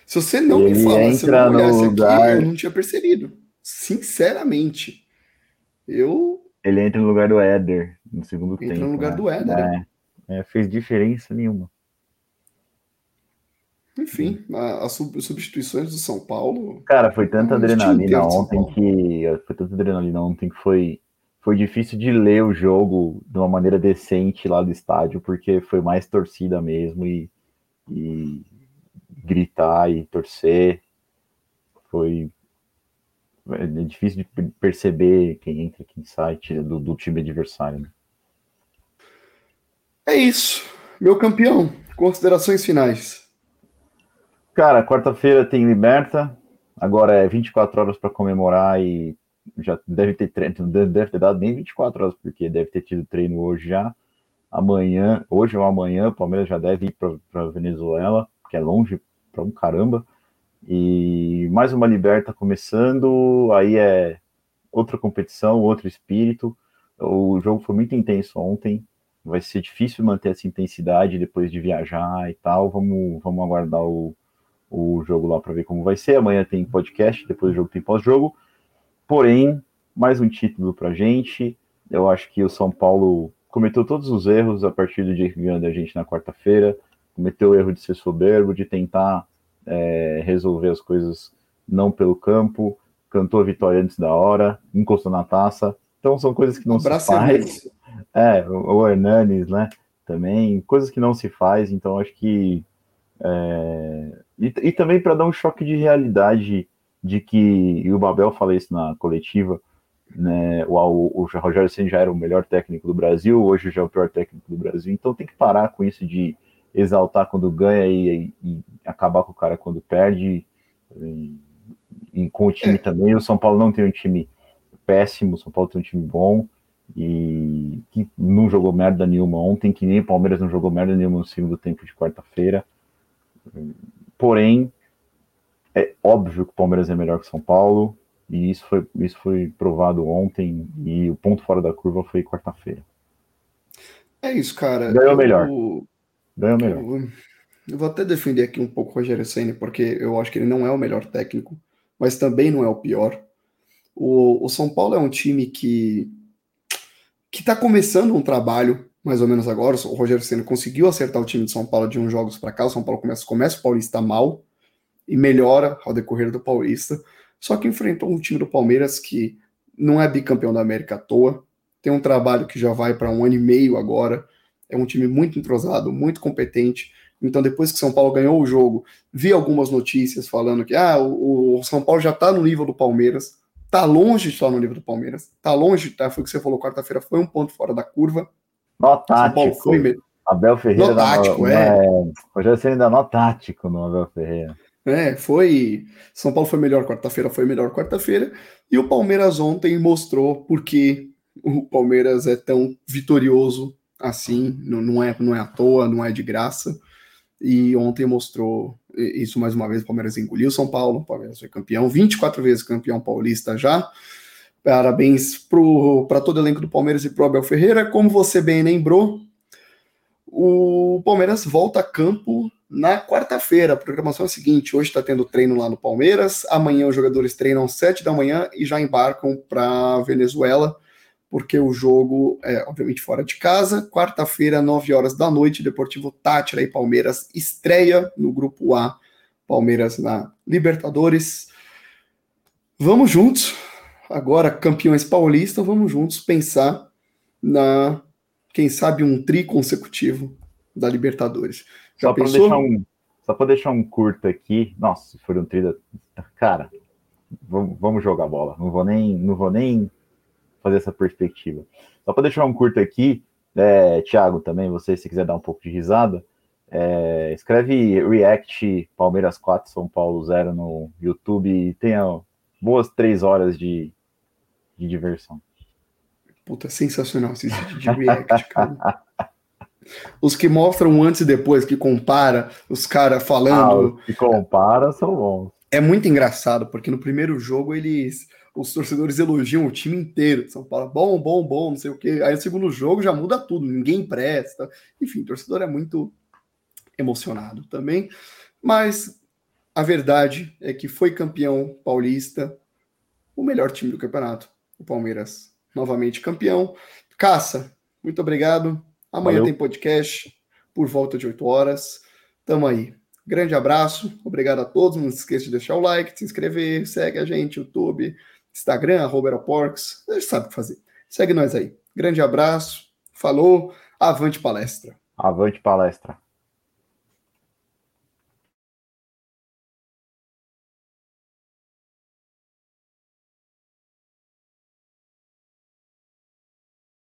Speaker 1: Se você não Ele me falasse, eu não olhasse lugar... aqui, eu não tinha percebido. Sinceramente. Eu.
Speaker 2: Ele entra no lugar do Éder no segundo
Speaker 1: entra
Speaker 2: tempo.
Speaker 1: Entra no lugar né? do Éder. É.
Speaker 2: É, fez diferença nenhuma.
Speaker 1: Enfim, as substituições do São Paulo.
Speaker 2: Cara, foi tanta adrenalina ontem que. Foi tanta adrenalina ontem que foi, foi difícil de ler o jogo de uma maneira decente lá do estádio, porque foi mais torcida mesmo e, e gritar e torcer. Foi é difícil de perceber quem entra, quem sai do, do time adversário. Né?
Speaker 1: É isso. Meu campeão, considerações finais.
Speaker 2: Cara, quarta-feira tem Liberta. Agora é 24 horas para comemorar e já deve ter treino, deve ter dado nem 24 horas, porque deve ter tido treino hoje já. Amanhã, hoje ou amanhã, o Palmeiras já deve ir para Venezuela, que é longe para um caramba. E mais uma Liberta começando, aí é outra competição, outro espírito. O jogo foi muito intenso ontem, vai ser difícil manter essa intensidade depois de viajar e tal. Vamos, vamos aguardar o, o jogo lá para ver como vai ser. Amanhã tem podcast, depois do jogo tem pós-jogo. Porém, mais um título para gente. Eu acho que o São Paulo cometeu todos os erros a partir do dia que ganhou da gente na quarta-feira. Cometeu o erro de ser soberbo, de tentar é, resolver as coisas não pelo campo, cantou a vitória antes da hora, encostou na taça. Então são coisas que não um se faz. É, o Hernanes, né? Também, coisas que não se faz, então acho que. É... E, e, também para dar um choque de realidade de que, e o Babel falou isso na coletiva, né? O, o, o Rogério Senna já era o melhor técnico do Brasil, hoje já é o pior técnico do Brasil, então tem que parar com isso de exaltar quando ganha e, e acabar com o cara quando perde. E, e com o time é. também. O São Paulo não tem um time péssimo, o São Paulo tem um time bom e que não jogou merda nenhuma ontem, que nem o Palmeiras não jogou merda nenhuma no segundo tempo de quarta-feira. Porém, é óbvio que o Palmeiras é melhor que o São Paulo, e isso foi, isso foi provado ontem, e o ponto fora da curva foi quarta-feira.
Speaker 1: É isso, cara.
Speaker 2: Ganhou eu, melhor. Ganhou melhor.
Speaker 1: Eu, eu, vou até defender aqui um pouco o Rogério Senna, porque eu acho que ele não é o melhor técnico, mas também não é o pior. O, o São Paulo é um time que que está começando um trabalho, mais ou menos agora. O Rogério Senna conseguiu acertar o time de São Paulo de uns jogos para cá. O São Paulo começa, começa o Paulista mal e melhora ao decorrer do Paulista. Só que enfrentou um time do Palmeiras que não é bicampeão da América à toa. Tem um trabalho que já vai para um ano e meio agora. É um time muito entrosado, muito competente. Então, depois que São Paulo ganhou o jogo, vi algumas notícias falando que ah, o, São Paulo já está no nível do Palmeiras. Tá longe de estar no nível do Palmeiras. Tá longe, tá? Foi o que você falou, quarta-feira foi um ponto fora da curva.
Speaker 2: Nó tático. Foi... Abel Ferreira.
Speaker 1: Nó tático, é. é.
Speaker 2: Rogério Senna ainda nó tático no Abel Ferreira.
Speaker 1: É, foi. São Paulo foi melhor quarta-feira, foi melhor quarta-feira. E o Palmeiras ontem mostrou porque o Palmeiras é tão vitorioso assim. Não, não, é, não é à toa, não é de graça. E ontem mostrou isso mais uma vez, o Palmeiras engoliu São Paulo, o Palmeiras foi campeão, 24 vezes campeão paulista já. Parabéns para todo o elenco do Palmeiras e para o Abel Ferreira. Como você bem lembrou, o Palmeiras volta a campo na quarta-feira. A programação é a seguinte: hoje está tendo treino lá no Palmeiras, amanhã os jogadores treinam às 7 da manhã e já embarcam para Venezuela porque o jogo é, obviamente, fora de casa. Quarta-feira, 9 horas da noite, Deportivo Tátira e Palmeiras estreia no Grupo A. Palmeiras na Libertadores. Vamos juntos. Agora campeões paulistas, vamos juntos pensar na, quem sabe, um tri consecutivo da Libertadores.
Speaker 2: Já só para deixar um, só para deixar um curto aqui, nossa, se for um tri, da... cara, vamos, vamos jogar bola. Não vou nem, não vou nem fazer essa perspectiva. Só para deixar um curto aqui, é, Thiago, também, você, se quiser dar um pouco de risada, é, escreve React Palmeiras 4, São Paulo 0 no YouTube e tenha boas três horas de, de diversão.
Speaker 1: Puta, sensacional esse vídeo de React, cara. Os que mostram antes e depois, que compara os caras falando.
Speaker 2: Ah, os que compara são bons.
Speaker 1: É muito engraçado, porque no primeiro jogo eles. Os torcedores elogiam o time inteiro. São Paulo, bom, bom, bom, não sei o quê. Aí no segundo jogo já muda tudo, ninguém presta. Enfim, o torcedor é muito emocionado também. Mas a verdade é que foi campeão paulista, o melhor time do campeonato. O Palmeiras, novamente campeão. Caça, muito obrigado. Amanhã Valeu. tem podcast por volta de 8 horas. Tamo aí. Grande abraço, obrigado a todos. Não se esqueça de deixar o like, de se inscrever, segue a gente, YouTube, Instagram, arroba Aeroporks. Você sabe o que fazer. Segue nós aí. Grande abraço, falou, avante palestra.
Speaker 2: Avante palestra.